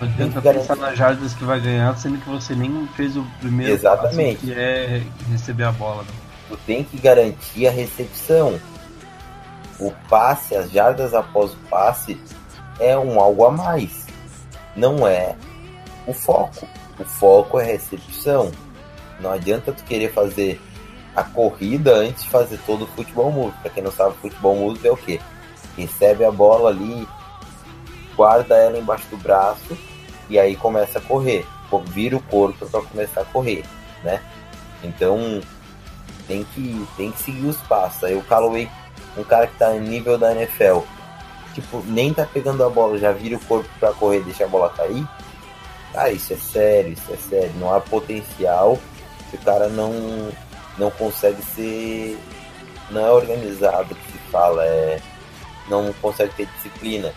Não adianta pensar nas jardas que vai ganhar, sendo que você nem fez o primeiro Exatamente. que é receber a bola. Né? Tu tem que garantir a recepção. O passe, as jardas após o passe, é um algo a mais. Não é o foco. O foco é recepção. Não adianta tu querer fazer a corrida antes de fazer todo o futebol move. Para quem não sabe, futebol move é o quê? Recebe a bola ali, guarda ela embaixo do braço e aí começa a correr. Vira o corpo para começar a correr, né? Então tem que, tem que seguir os passos. Aí o Callaway, um cara que tá no nível da NFL, tipo, nem tá pegando a bola, já vira o corpo para correr, deixa a bola cair. Cara, isso é sério, isso é sério. Não há potencial se o cara não, não consegue ser. Não é organizado que se fala, é. Não consegue ter disciplina.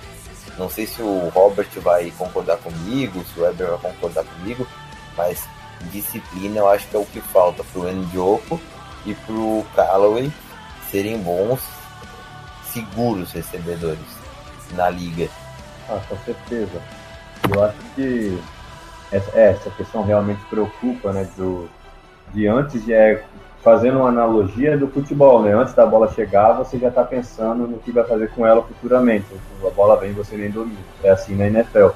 Não sei se o Robert vai concordar comigo, se o Weber vai concordar comigo, mas disciplina eu acho que é o que falta pro Ndioco e pro Callaway serem bons, seguros recebedores na liga. Ah, com certeza. Eu acho que essa, é, essa questão realmente preocupa, né? Do, de antes é, fazendo uma analogia do futebol, né? Antes da bola chegar, você já está pensando no que vai fazer com ela futuramente. A bola vem, você nem domina. É assim na NFL.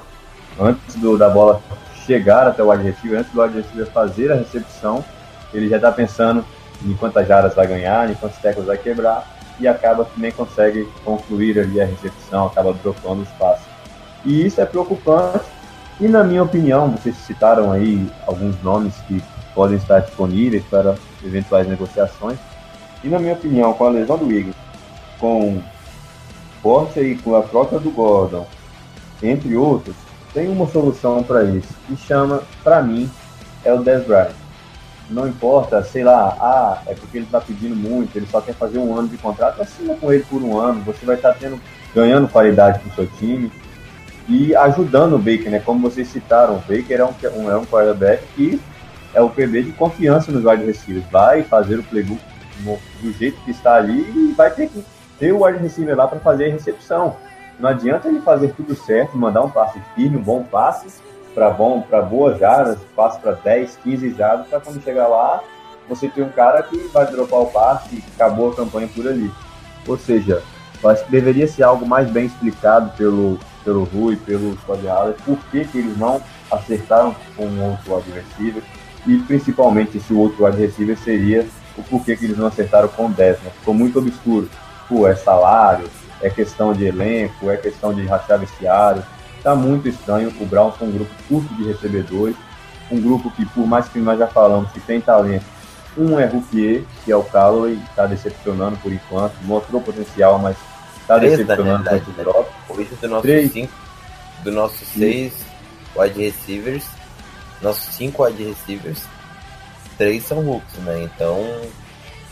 Antes do, da bola chegar até o receiver, antes do receiver fazer a recepção, ele já está pensando em quantas jardas vai ganhar, em quantos tecos vai quebrar, e acaba que nem consegue concluir ali a recepção, acaba dropando o espaço. E isso é preocupante, e na minha opinião, vocês citaram aí alguns nomes que podem estar disponíveis para eventuais negociações, e na minha opinião, com a lesão do Wiggins, com Forte aí com a troca do Gordon, entre outros, tem uma solução para isso, que chama, para mim, é o Dez Bryant. Não importa, sei lá, ah, é porque ele está pedindo muito, ele só quer fazer um ano de contrato, assina com ele por um ano, você vai estar tá tendo, ganhando qualidade para o seu time e ajudando o Baker, né? Como vocês citaram, o Baker é um, é um quarterback que é o PB de confiança nos wide receivers. Vai fazer o playbook do jeito que está ali e vai ter que ter o wide receiver lá para fazer a recepção. Não adianta ele fazer tudo certo, mandar um passe firme, um bom passe para bom, para boas jardas, passe para 10, 15 jardas, para quando chegar lá, você ter um cara que vai dropar o passe e acabou a campanha por ali. Ou seja, eu acho que deveria ser algo mais bem explicado pelo, pelo Rui, pelo Squad por que, que eles não acertaram com o outro receiver e principalmente se o outro receiver seria o porquê que eles não acertaram com o 10? Ficou muito obscuro. Pô, é salário, é questão de elenco, é questão de rachar vestiário. Tá muito estranho. O Browns é um grupo curto de recebedores, um grupo que, por mais que nós já falamos que tem talento, um é Rookie, que é o Callaway, está decepcionando por enquanto, mostrou potencial, mas decepcionando com esse drop. Hoje do nosso Três. cinco, do nosso seis wide receivers, nossos cinco wide receivers, três são hooks, né? Então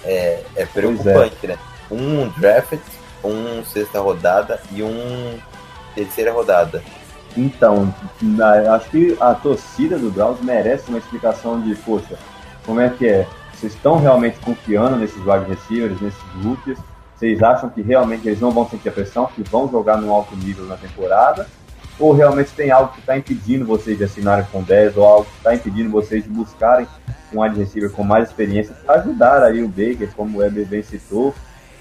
é, é preocupante, é. né? Um draft um sexta rodada e um terceira rodada. Então, acho que a torcida do Browns merece uma explicação de, poxa, como é que é? Vocês estão realmente confiando nesses wide receivers, nesses rookies? Vocês acham que realmente eles não vão sentir a pressão, que vão jogar no alto nível na temporada? Ou realmente tem algo que está impedindo vocês de assinarem com 10, ou algo que está impedindo vocês de buscarem um wide receiver com mais experiência para ajudar aí o Baker, como o Weber bem citou,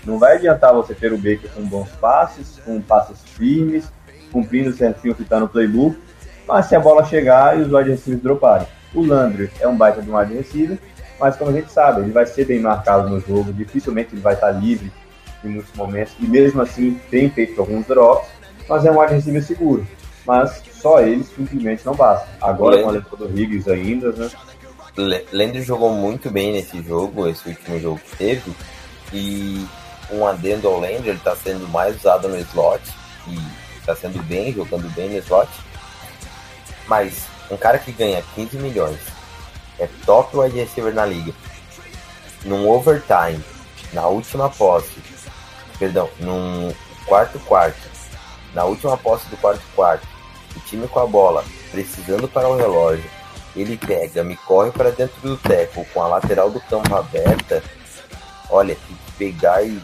não vai adiantar você ter o Baker com bons passes, com passos firmes, cumprindo certinho o que está no playbook, mas se a bola chegar e os wide receivers droparem. O Landry é um baita de um wide receiver, mas como a gente sabe, ele vai ser bem marcado no jogo, dificilmente ele vai estar livre em muitos momentos, e mesmo assim tem feito alguns drops, mas é um wide receiver seguro. Mas só ele simplesmente não basta. Agora com a lesão do Higgins ainda, né? Landry jogou muito bem nesse jogo, esse último jogo que teve, e um adendo ao Landry, ele está sendo mais usado no slot e está sendo bem, jogando bem no slot. Mas um cara que ganha 15 milhões, é top wide receiver na liga, num overtime, na última posse, perdão, num quarto quarto, na última posse do quarto quarto, o time com a bola, precisando para o relógio, ele pega, me corre para dentro do teco com a lateral do campo aberta, olha, tem que pegar e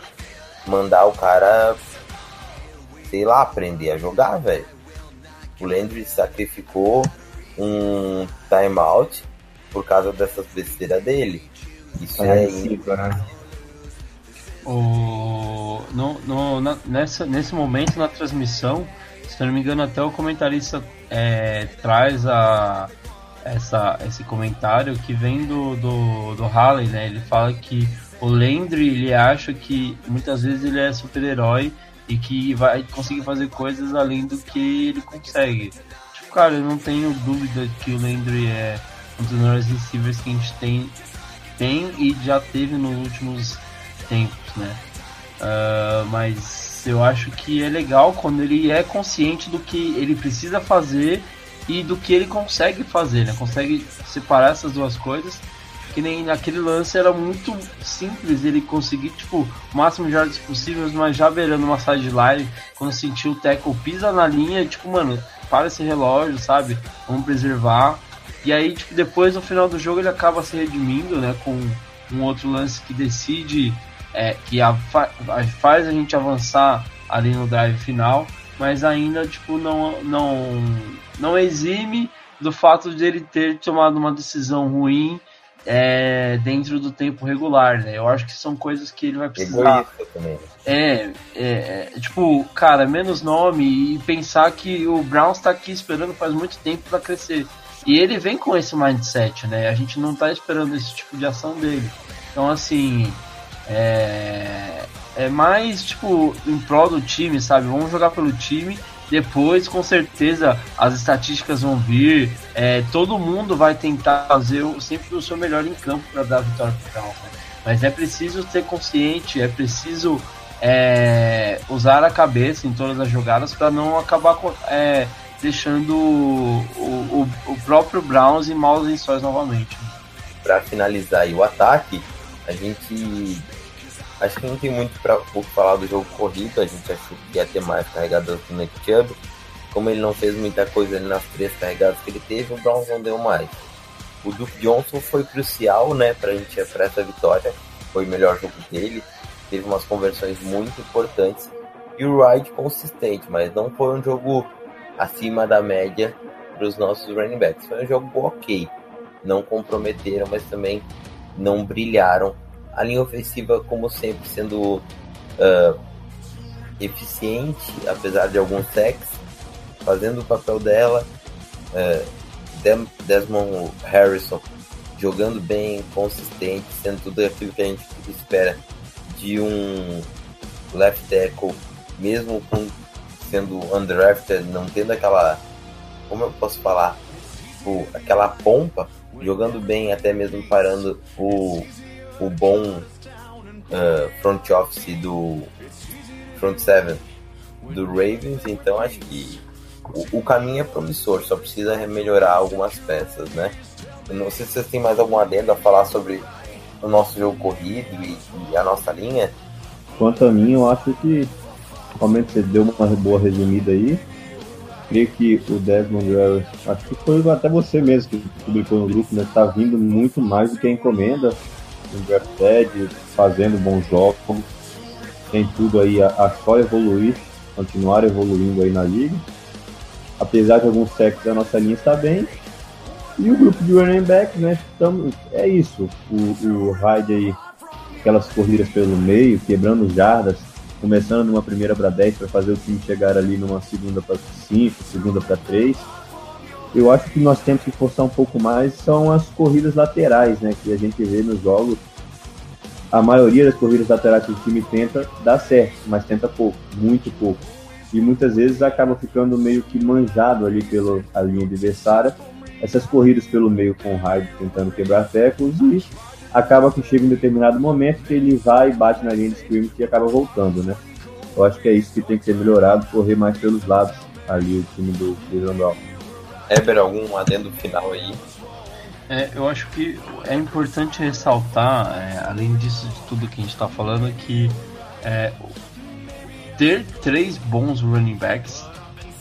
mandar o cara, sei lá, aprender a jogar, velho. O Landry sacrificou um timeout por causa dessas besteiras dele. Isso é, é né? O... No, no, na, nessa, nesse momento na transmissão, se não me engano, até o comentarista é, traz a, essa, esse comentário que vem do, do, do Halley, né? Ele fala que o Landry, ele acha que muitas vezes ele é super-herói e que vai conseguir fazer coisas além do que ele consegue. Tipo, cara, eu não tenho dúvida que o Landry é um dos melhores receivers que a gente tem tem e já teve nos últimos tempos, né? Uh, mas eu acho que é legal quando ele é consciente do que ele precisa fazer e do que ele consegue fazer, né? Consegue separar essas duas coisas. Que nem naquele lance era muito simples ele conseguir, tipo, o máximo de yards possíveis, mas já beirando uma sideline, quando sentiu o tackle pisa na linha, tipo, mano, para esse relógio, sabe? Vamos preservar. E aí, tipo, depois no final do jogo ele acaba se redimindo, né? Com um outro lance que decide, é, que a, faz a gente avançar ali no drive final, mas ainda, tipo, não, não, não exime do fato de ele ter tomado uma decisão ruim é, dentro do tempo regular, né? Eu acho que são coisas que ele vai precisar. É, é, é, tipo, cara, menos nome e pensar que o Browns está aqui esperando faz muito tempo para crescer. E ele vem com esse mindset, né? A gente não tá esperando esse tipo de ação dele. Então, assim, é, é mais, tipo, em prol do time, sabe? Vamos jogar pelo time depois, com certeza, as estatísticas vão vir. É, todo mundo vai tentar fazer o, sempre o seu melhor em campo para dar a vitória para o Mas é preciso ser consciente, é preciso é, usar a cabeça em todas as jogadas para não acabar é, deixando o, o, o, próprio Browns em maus lençóis novamente. Para finalizar o ataque, a gente Acho que não tem muito para falar do jogo corrido, a gente achou que ia ter mais carregadas do Nick Chubb. Como ele não fez muita coisa nas três carregadas que ele teve, o Browns não deu mais. O Duke Johnson foi crucial, né, pra gente para essa vitória. Foi o melhor jogo dele, teve umas conversões muito importantes. E o Ride consistente, mas não foi um jogo acima da média para os nossos running backs. Foi um jogo ok. Não comprometeram, mas também não brilharam a linha ofensiva, como sempre, sendo uh, eficiente, apesar de alguns sacks, fazendo o papel dela. Uh, Desmond Harrison jogando bem, consistente, sendo tudo aquilo que a gente espera de um left tackle, mesmo com, sendo undrafted, não tendo aquela, como eu posso falar, tipo, aquela pompa, jogando bem, até mesmo parando o o bom uh, front office do front seven do Ravens, então acho que o, o, caminho é promissor, só precisa melhorar algumas peças, né? Eu não sei se vocês têm mais algum adendo a falar sobre o nosso jogo corrido e, e a nossa linha. Quanto a mim, eu acho que realmente você deu uma boa resumida aí. Creio que o Desmond acho que foi até você mesmo que publicou no grupo, né? Tá vindo muito mais do que a encomenda no draft fazendo bons jogos, tem tudo aí a, a só evoluir, continuar evoluindo aí na liga. Apesar de alguns sacks, a nossa linha está bem. E o grupo de running backs, né? Tamo, é isso. O, o Hyde aí, aquelas corridas pelo meio, quebrando jardas, começando numa primeira para 10 para fazer o time chegar ali numa segunda para 5, segunda para 3 eu acho que nós temos que forçar um pouco mais são as corridas laterais, né? Que a gente vê nos jogos. A maioria das corridas laterais que o time tenta dá certo, mas tenta pouco, muito pouco. E muitas vezes acaba ficando meio que manjado ali pela linha adversária. Essas corridas pelo meio com o Hyde tentando quebrar tecos e acaba que chega um determinado momento que ele vai e bate na linha de scrimmage e acaba voltando, né? Eu acho que é isso que tem que ser melhorado, correr mais pelos lados ali o time do Cleveland Browns. Eber, algum adendo final aí? É, eu acho que é importante ressaltar, é, além disso de tudo que a gente está falando, que é, ter três bons running backs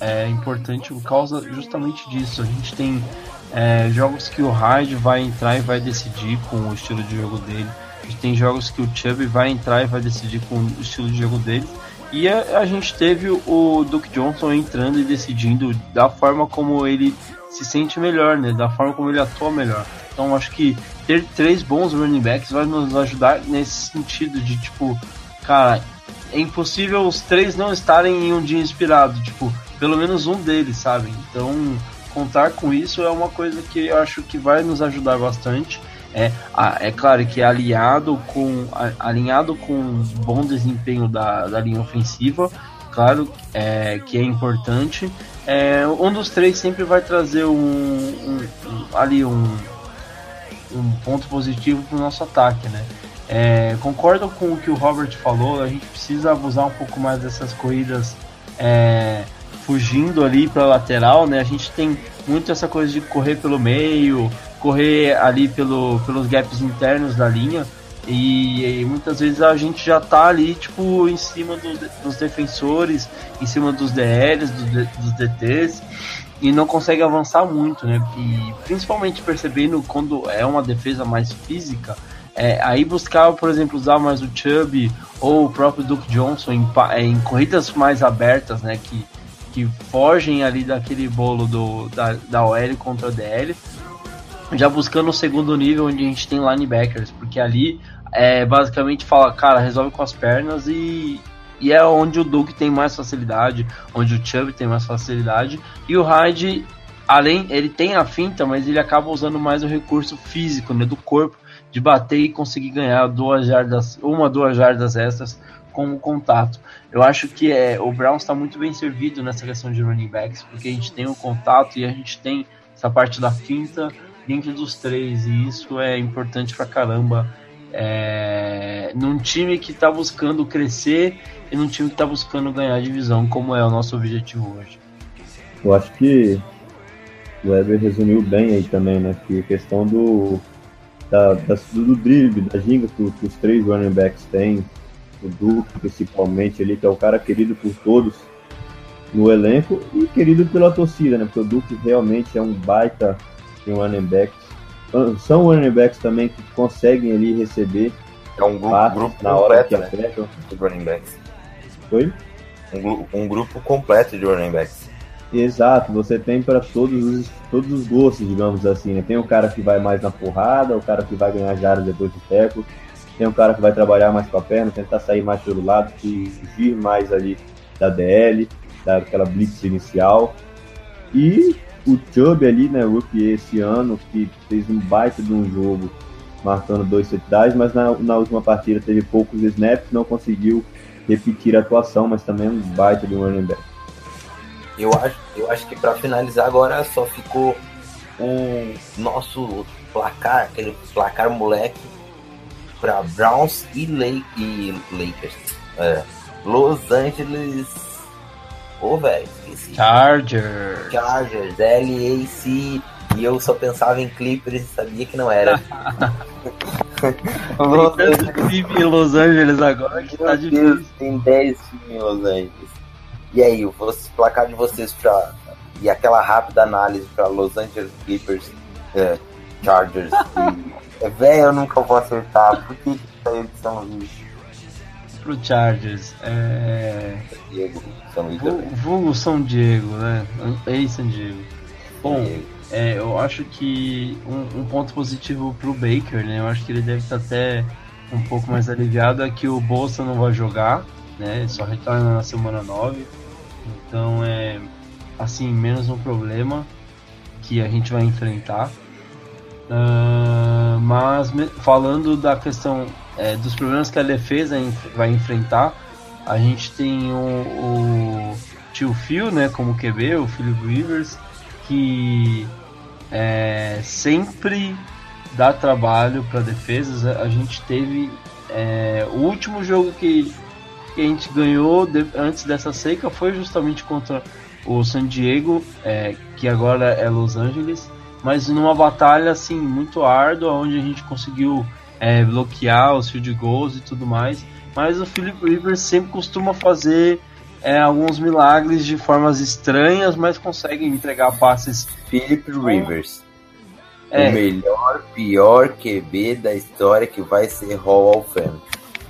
é importante por causa justamente disso. A gente tem é, jogos que o Hyde vai entrar e vai decidir com o estilo de jogo dele. A gente tem jogos que o Chubb vai entrar e vai decidir com o estilo de jogo dele. E a, a, gente teve o Duke Johnson entrando e decidindo da forma como ele se sente melhor, né? Da forma como ele atua melhor. Então acho que ter três bons running backs vai nos ajudar nesse sentido de tipo, cara, é impossível os três não estarem em um dia inspirado, tipo, pelo menos um deles, sabe? Então contar com isso é uma coisa que eu acho que vai nos ajudar bastante. É, é claro que alinhado com, alinhado com bom desempenho da, da linha ofensiva, claro é, que é importante. É, um dos três sempre vai trazer um, um, um ali um, um ponto positivo para o nosso ataque, né? É, concordo com o que o Robert falou, a gente precisa abusar um pouco mais dessas corridas é, fugindo ali para lateral, né? A gente tem muito essa coisa de correr pelo meio, correr ali pelo, pelos gaps internos da linha. E, e, muitas vezes a gente já tá ali, tipo, em cima do, dos defensores, em cima dos DLs, do, dos DTs, e não consegue avançar muito, né? E principalmente percebendo quando é uma defesa mais física, é, aí buscar, por exemplo, usar mais o Chubb ou o próprio Duke Johnson em, em corridas mais abertas, né? Que, que fogem ali daquele bolo do, da, da OL contra a DL. Já buscando o segundo nível onde a gente tem linebackers, porque ali é, basicamente fala, cara, resolve com as pernas e, e é onde o Duke tem mais facilidade, onde o Chubb tem mais facilidade. E o Hyde, além, ele tem a finta, mas ele acaba usando mais o recurso físico, né, do corpo de bater e conseguir ganhar duas jardas, uma, duas jardas extras com o contato. Eu acho que é, o Brown está muito bem servido nessa questão de running backs, porque a gente tem o contato e a gente tem essa parte da finta dentro dos três, e isso é importante pra caramba. É, num time que está buscando crescer e num time que está buscando ganhar divisão, como é o nosso objetivo hoje. Eu acho que o Weber resumiu bem aí também, né? Que a questão do da, da, do drible, da ginga que, que, os três running backs têm, o Duque principalmente ali, que é o cara querido por todos no elenco e querido pela torcida, né? Porque o Duque realmente é um baita de um running back. São running backs também que conseguem ali receber é um grupo, grupo na hora que né? De running backs. Foi? Um, um grupo completo de running backs. Exato, você tem para todos os, todos os gostos, digamos assim. Né? Tem o cara que vai mais na porrada, o cara que vai ganhar jardas depois do teco, tem o cara que vai trabalhar mais com a perna, tentar sair mais pelo lado, fugir mais ali da DL, daquela blitz inicial. E o Chubb ali, né, rookie esse ano, que fez um baita de um jogo, marcando dois setdowns, mas na, na última partida teve poucos snaps, não conseguiu repetir a atuação, mas também um baita de um running back. Eu acho, eu acho que para finalizar agora só ficou o nosso placar, aquele placar moleque para Browns e, Lake, e Lakers. É, Los Angeles. Ô, oh, velho, esqueci. Chargers. Chargers, LAC. E eu só pensava em Clippers e sabia que não era. Los Angeles. em Los Angeles agora que tá Meu tá difícil. Deus, tem 10 times em Los Angeles. E aí, o placar de vocês para e aquela rápida análise para Los Angeles Clippers, é, Chargers. e, é, velho, eu nunca vou acertar. Por que saiu de São Luís? Pro Chargers, é. Diego, São Luís. Vulgo São Diego, né? Ei, São Diego. Bom, é, eu acho que um, um, ponto positivo pro Baker, né? Eu acho que ele deve estar até um pouco mais aliviado é que o Bolsa não vai jogar, né? Ele só retorna na semana 9 então é assim menos um problema que a gente vai enfrentar. Uh, mas falando da questão é, dos problemas que a defesa vai enfrentar, a gente tem o, o tio Phil, né, como QB, o Philip Rivers, que é, sempre dá trabalho para defesas. A gente teve é, o último jogo que que a gente ganhou de, antes dessa seca foi justamente contra o San Diego, é, que agora é Los Angeles, mas numa batalha assim muito árdua, onde a gente conseguiu é, bloquear os field goals e tudo mais. Mas o Philip Rivers sempre costuma fazer é, alguns milagres de formas estranhas, mas consegue entregar passes. Philip Rivers. É. O melhor, pior QB da história que vai ser Hall of Fame.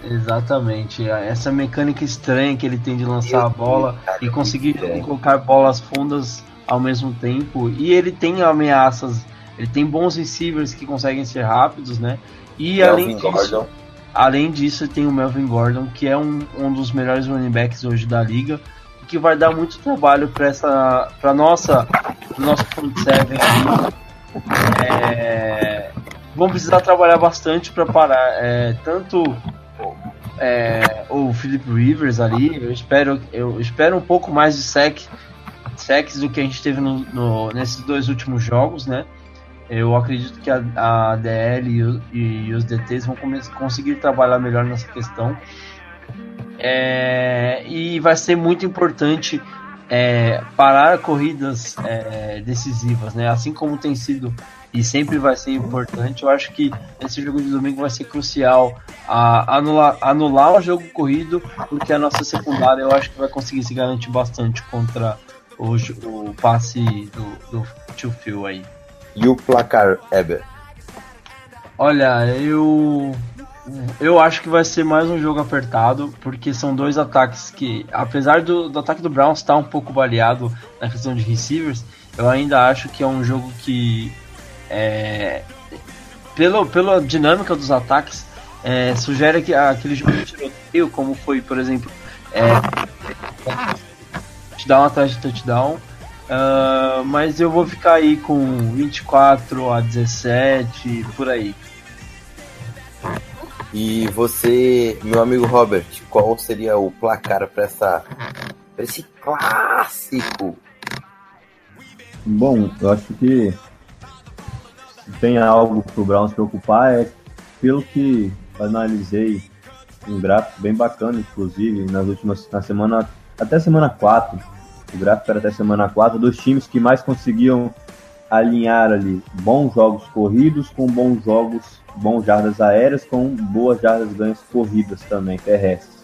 Exatamente. Essa mecânica estranha que ele tem de lançar a bola e conseguir colocar bolas fundas ao mesmo tempo. E ele tem ameaças, ele tem bons receivers que conseguem ser rápidos, né? E Melvin além disso, Gordon. além disso, tem o Melvin Gordon, que é um, um dos melhores running backs hoje da liga, que vai dar muito trabalho para essa, para nossa, pro nosso front seven aí. É, vamos precisar trabalhar bastante para parar é, tanto é, o Philip Rivers ali. Eu espero, eu espero um pouco mais de sec, secs do que a gente teve no, no, nesses dois últimos jogos, né? Eu acredito que a, a DL e, e, os DTs vão conseguir trabalhar melhor nessa questão. É, e vai ser muito importante é, parar corridas é, decisivas, né? Assim como tem sido e sempre vai ser importante. Eu acho que esse jogo de domingo vai ser crucial a anular, anular o jogo corrido, porque a nossa secundária eu acho que vai conseguir se garantir bastante contra o, o passe do, do tio Phil aí. E o placar, Eber? Olha, eu eu acho que vai ser mais um jogo apertado, porque são dois ataques que, apesar do, do ataque do Browns estar um pouco baleado na questão de receivers, eu ainda acho que é um jogo que, é, pelo, pela dinâmica dos ataques, é, sugere que aquele jogo de tiroteio, como foi, por exemplo, é, touchdown atrás de touchdown, uh, mas eu vou ficar aí com 24 a 17, por aí. E você, meu amigo Robert, qual seria o placar para essa pra esse clássico? Bom, eu acho que tem algo para o Brown se preocupar é pelo que analisei um gráfico bem bacana, inclusive, nas últimas na semana até semana 4. O gráfico era até semana 4 dos times que mais conseguiam alinhar ali bons jogos corridos com bons jogos bons jardas aéreas com boas jardas ganhas corridas também, terrestres.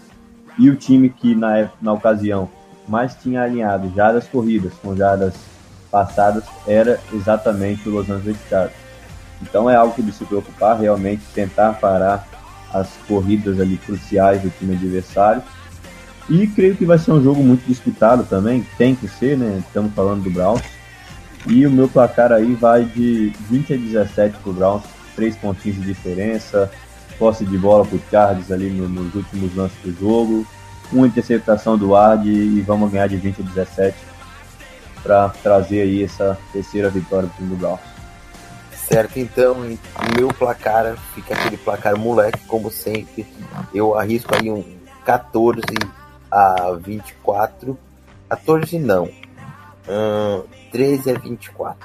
E o time que na, na ocasião mais tinha alinhado jardas corridas com jardas passadas era exatamente o Los Angeles Chargers. Então é algo de se preocupar, realmente tentar parar as corridas ali cruciais do time adversário. E creio que vai ser um jogo muito disputado também, tem que ser, né? Estamos falando do Browns. E o meu placar aí vai de 20 a 17 para o Browns três pontinhos de diferença, posse de bola para o Chargers ali no, nos últimos lances do jogo, uma interceptação do Ard e vamos ganhar de 20 a 17 para trazer aí essa terceira vitória para o Browns. Certo, então, meu placar fica aquele placar moleque, como sempre. Eu arrisco aí um 14 a 24. 14 não. Hum, 13 a 24.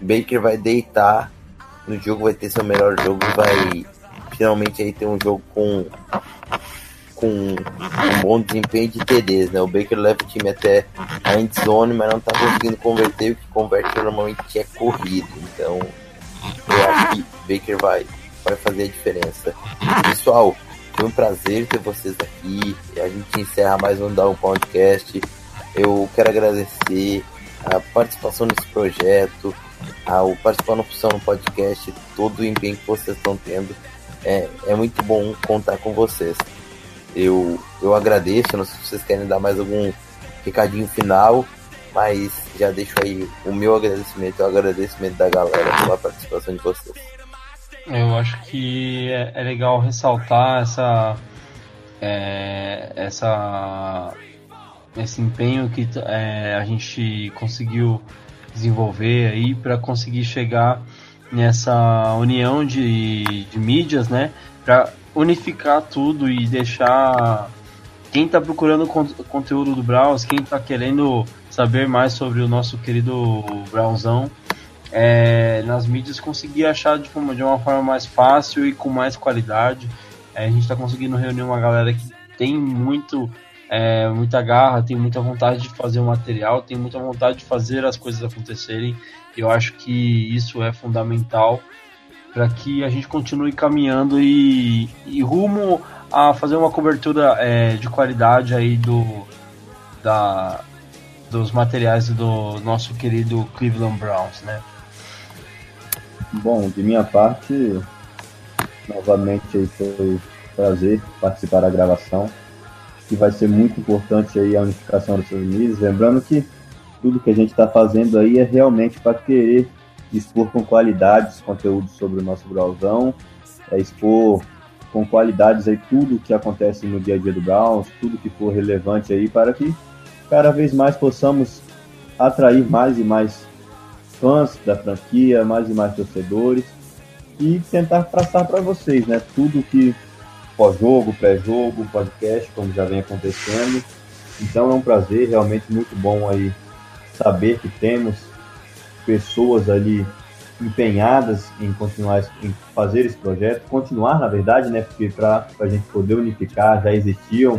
Baker vai deitar no jogo vai ter seu melhor jogo vai finalmente aí ter um jogo com com um bom desempenho de TDs, né? O Baker leva o time até a end zone, mas não tá conseguindo converter, o que converte normalmente é corrido. Então, eu acho que Baker vai, vai fazer a diferença. Pessoal, foi um prazer ter vocês aqui. A gente encerra mais um Down Podcast. Eu quero agradecer a participação nesse projeto, ao participar no Opção no podcast, todo o empenho que vocês estão tendo. É, é muito bom contar com vocês. Eu, eu agradeço, não sei se vocês querem dar mais algum recadinho final, mas já deixo aí o meu agradecimento o agradecimento da galera pela participação de vocês. Eu acho que é, é legal ressaltar essa, é, essa, esse empenho que é, a gente conseguiu desenvolver aí para conseguir chegar nessa união de, de mídias, né? Para unificar tudo e deixar quem está procurando conteúdo do Browns, quem está querendo saber mais sobre o nosso querido Brownzão, é, nas mídias conseguir achar de uma, de uma forma mais fácil e com mais qualidade. É, a gente está conseguindo reunir uma galera que tem muito é, muita garra, tem muita vontade de fazer o material, tem muita vontade de fazer as coisas acontecerem. Eu acho que isso é fundamental para que a gente continue caminhando e, e, rumo a fazer uma cobertura é, de qualidade aí do da, dos materiais do nosso querido Cleveland Browns, né? Bom, de minha parte, novamente foi um prazer participar da gravação que vai ser muito importante aí a unificação dos Estados Unidos. Lembrando que tudo que a gente está fazendo aí é realmente para querer expor com qualidades conteúdo sobre o nosso browsão, é expor com qualidades aí tudo o que acontece no dia a dia do Browns, tudo que for relevante aí para que cada vez mais possamos atrair mais e mais fãs da franquia, mais e mais torcedores e tentar passar para vocês, né, tudo que pós-jogo, pré-jogo, podcast, como já vem acontecendo. Então é um prazer, realmente muito bom aí saber que temos pessoas ali empenhadas em continuar em fazer esse projeto, continuar na verdade, né? Porque para a gente poder unificar já existiam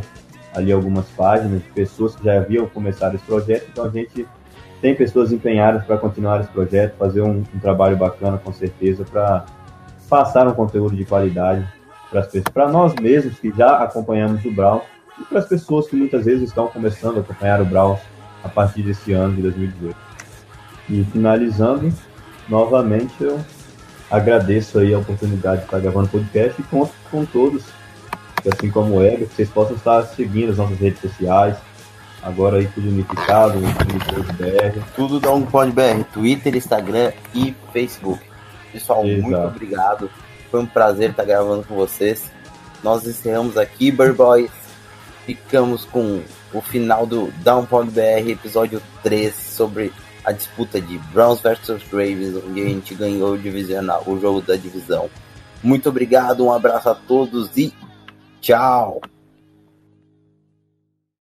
ali algumas páginas de pessoas que já haviam começado esse projeto, então a gente tem pessoas empenhadas para continuar esse projeto, fazer um, um trabalho bacana com certeza para passar um conteúdo de qualidade para nós mesmos que já acompanhamos o Brown e para as pessoas que muitas vezes estão começando a acompanhar o Brown a partir desse ano de 2018. E finalizando, novamente eu agradeço aí a oportunidade de estar gravando o podcast e conto com todos, assim como o Ego, que vocês possam estar seguindo as nossas redes sociais, agora aí tudo unificado, tudo BR. Tudo da BR, Twitter, Instagram e Facebook. Pessoal, Exato. muito obrigado. Foi um prazer estar gravando com vocês. Nós encerramos aqui, Boys. Ficamos com o final do Downpound BR, episódio 3, sobre a disputa de Browns versus Ravens, onde a gente ganhou o divisional, o jogo da divisão. Muito obrigado, um abraço a todos e tchau!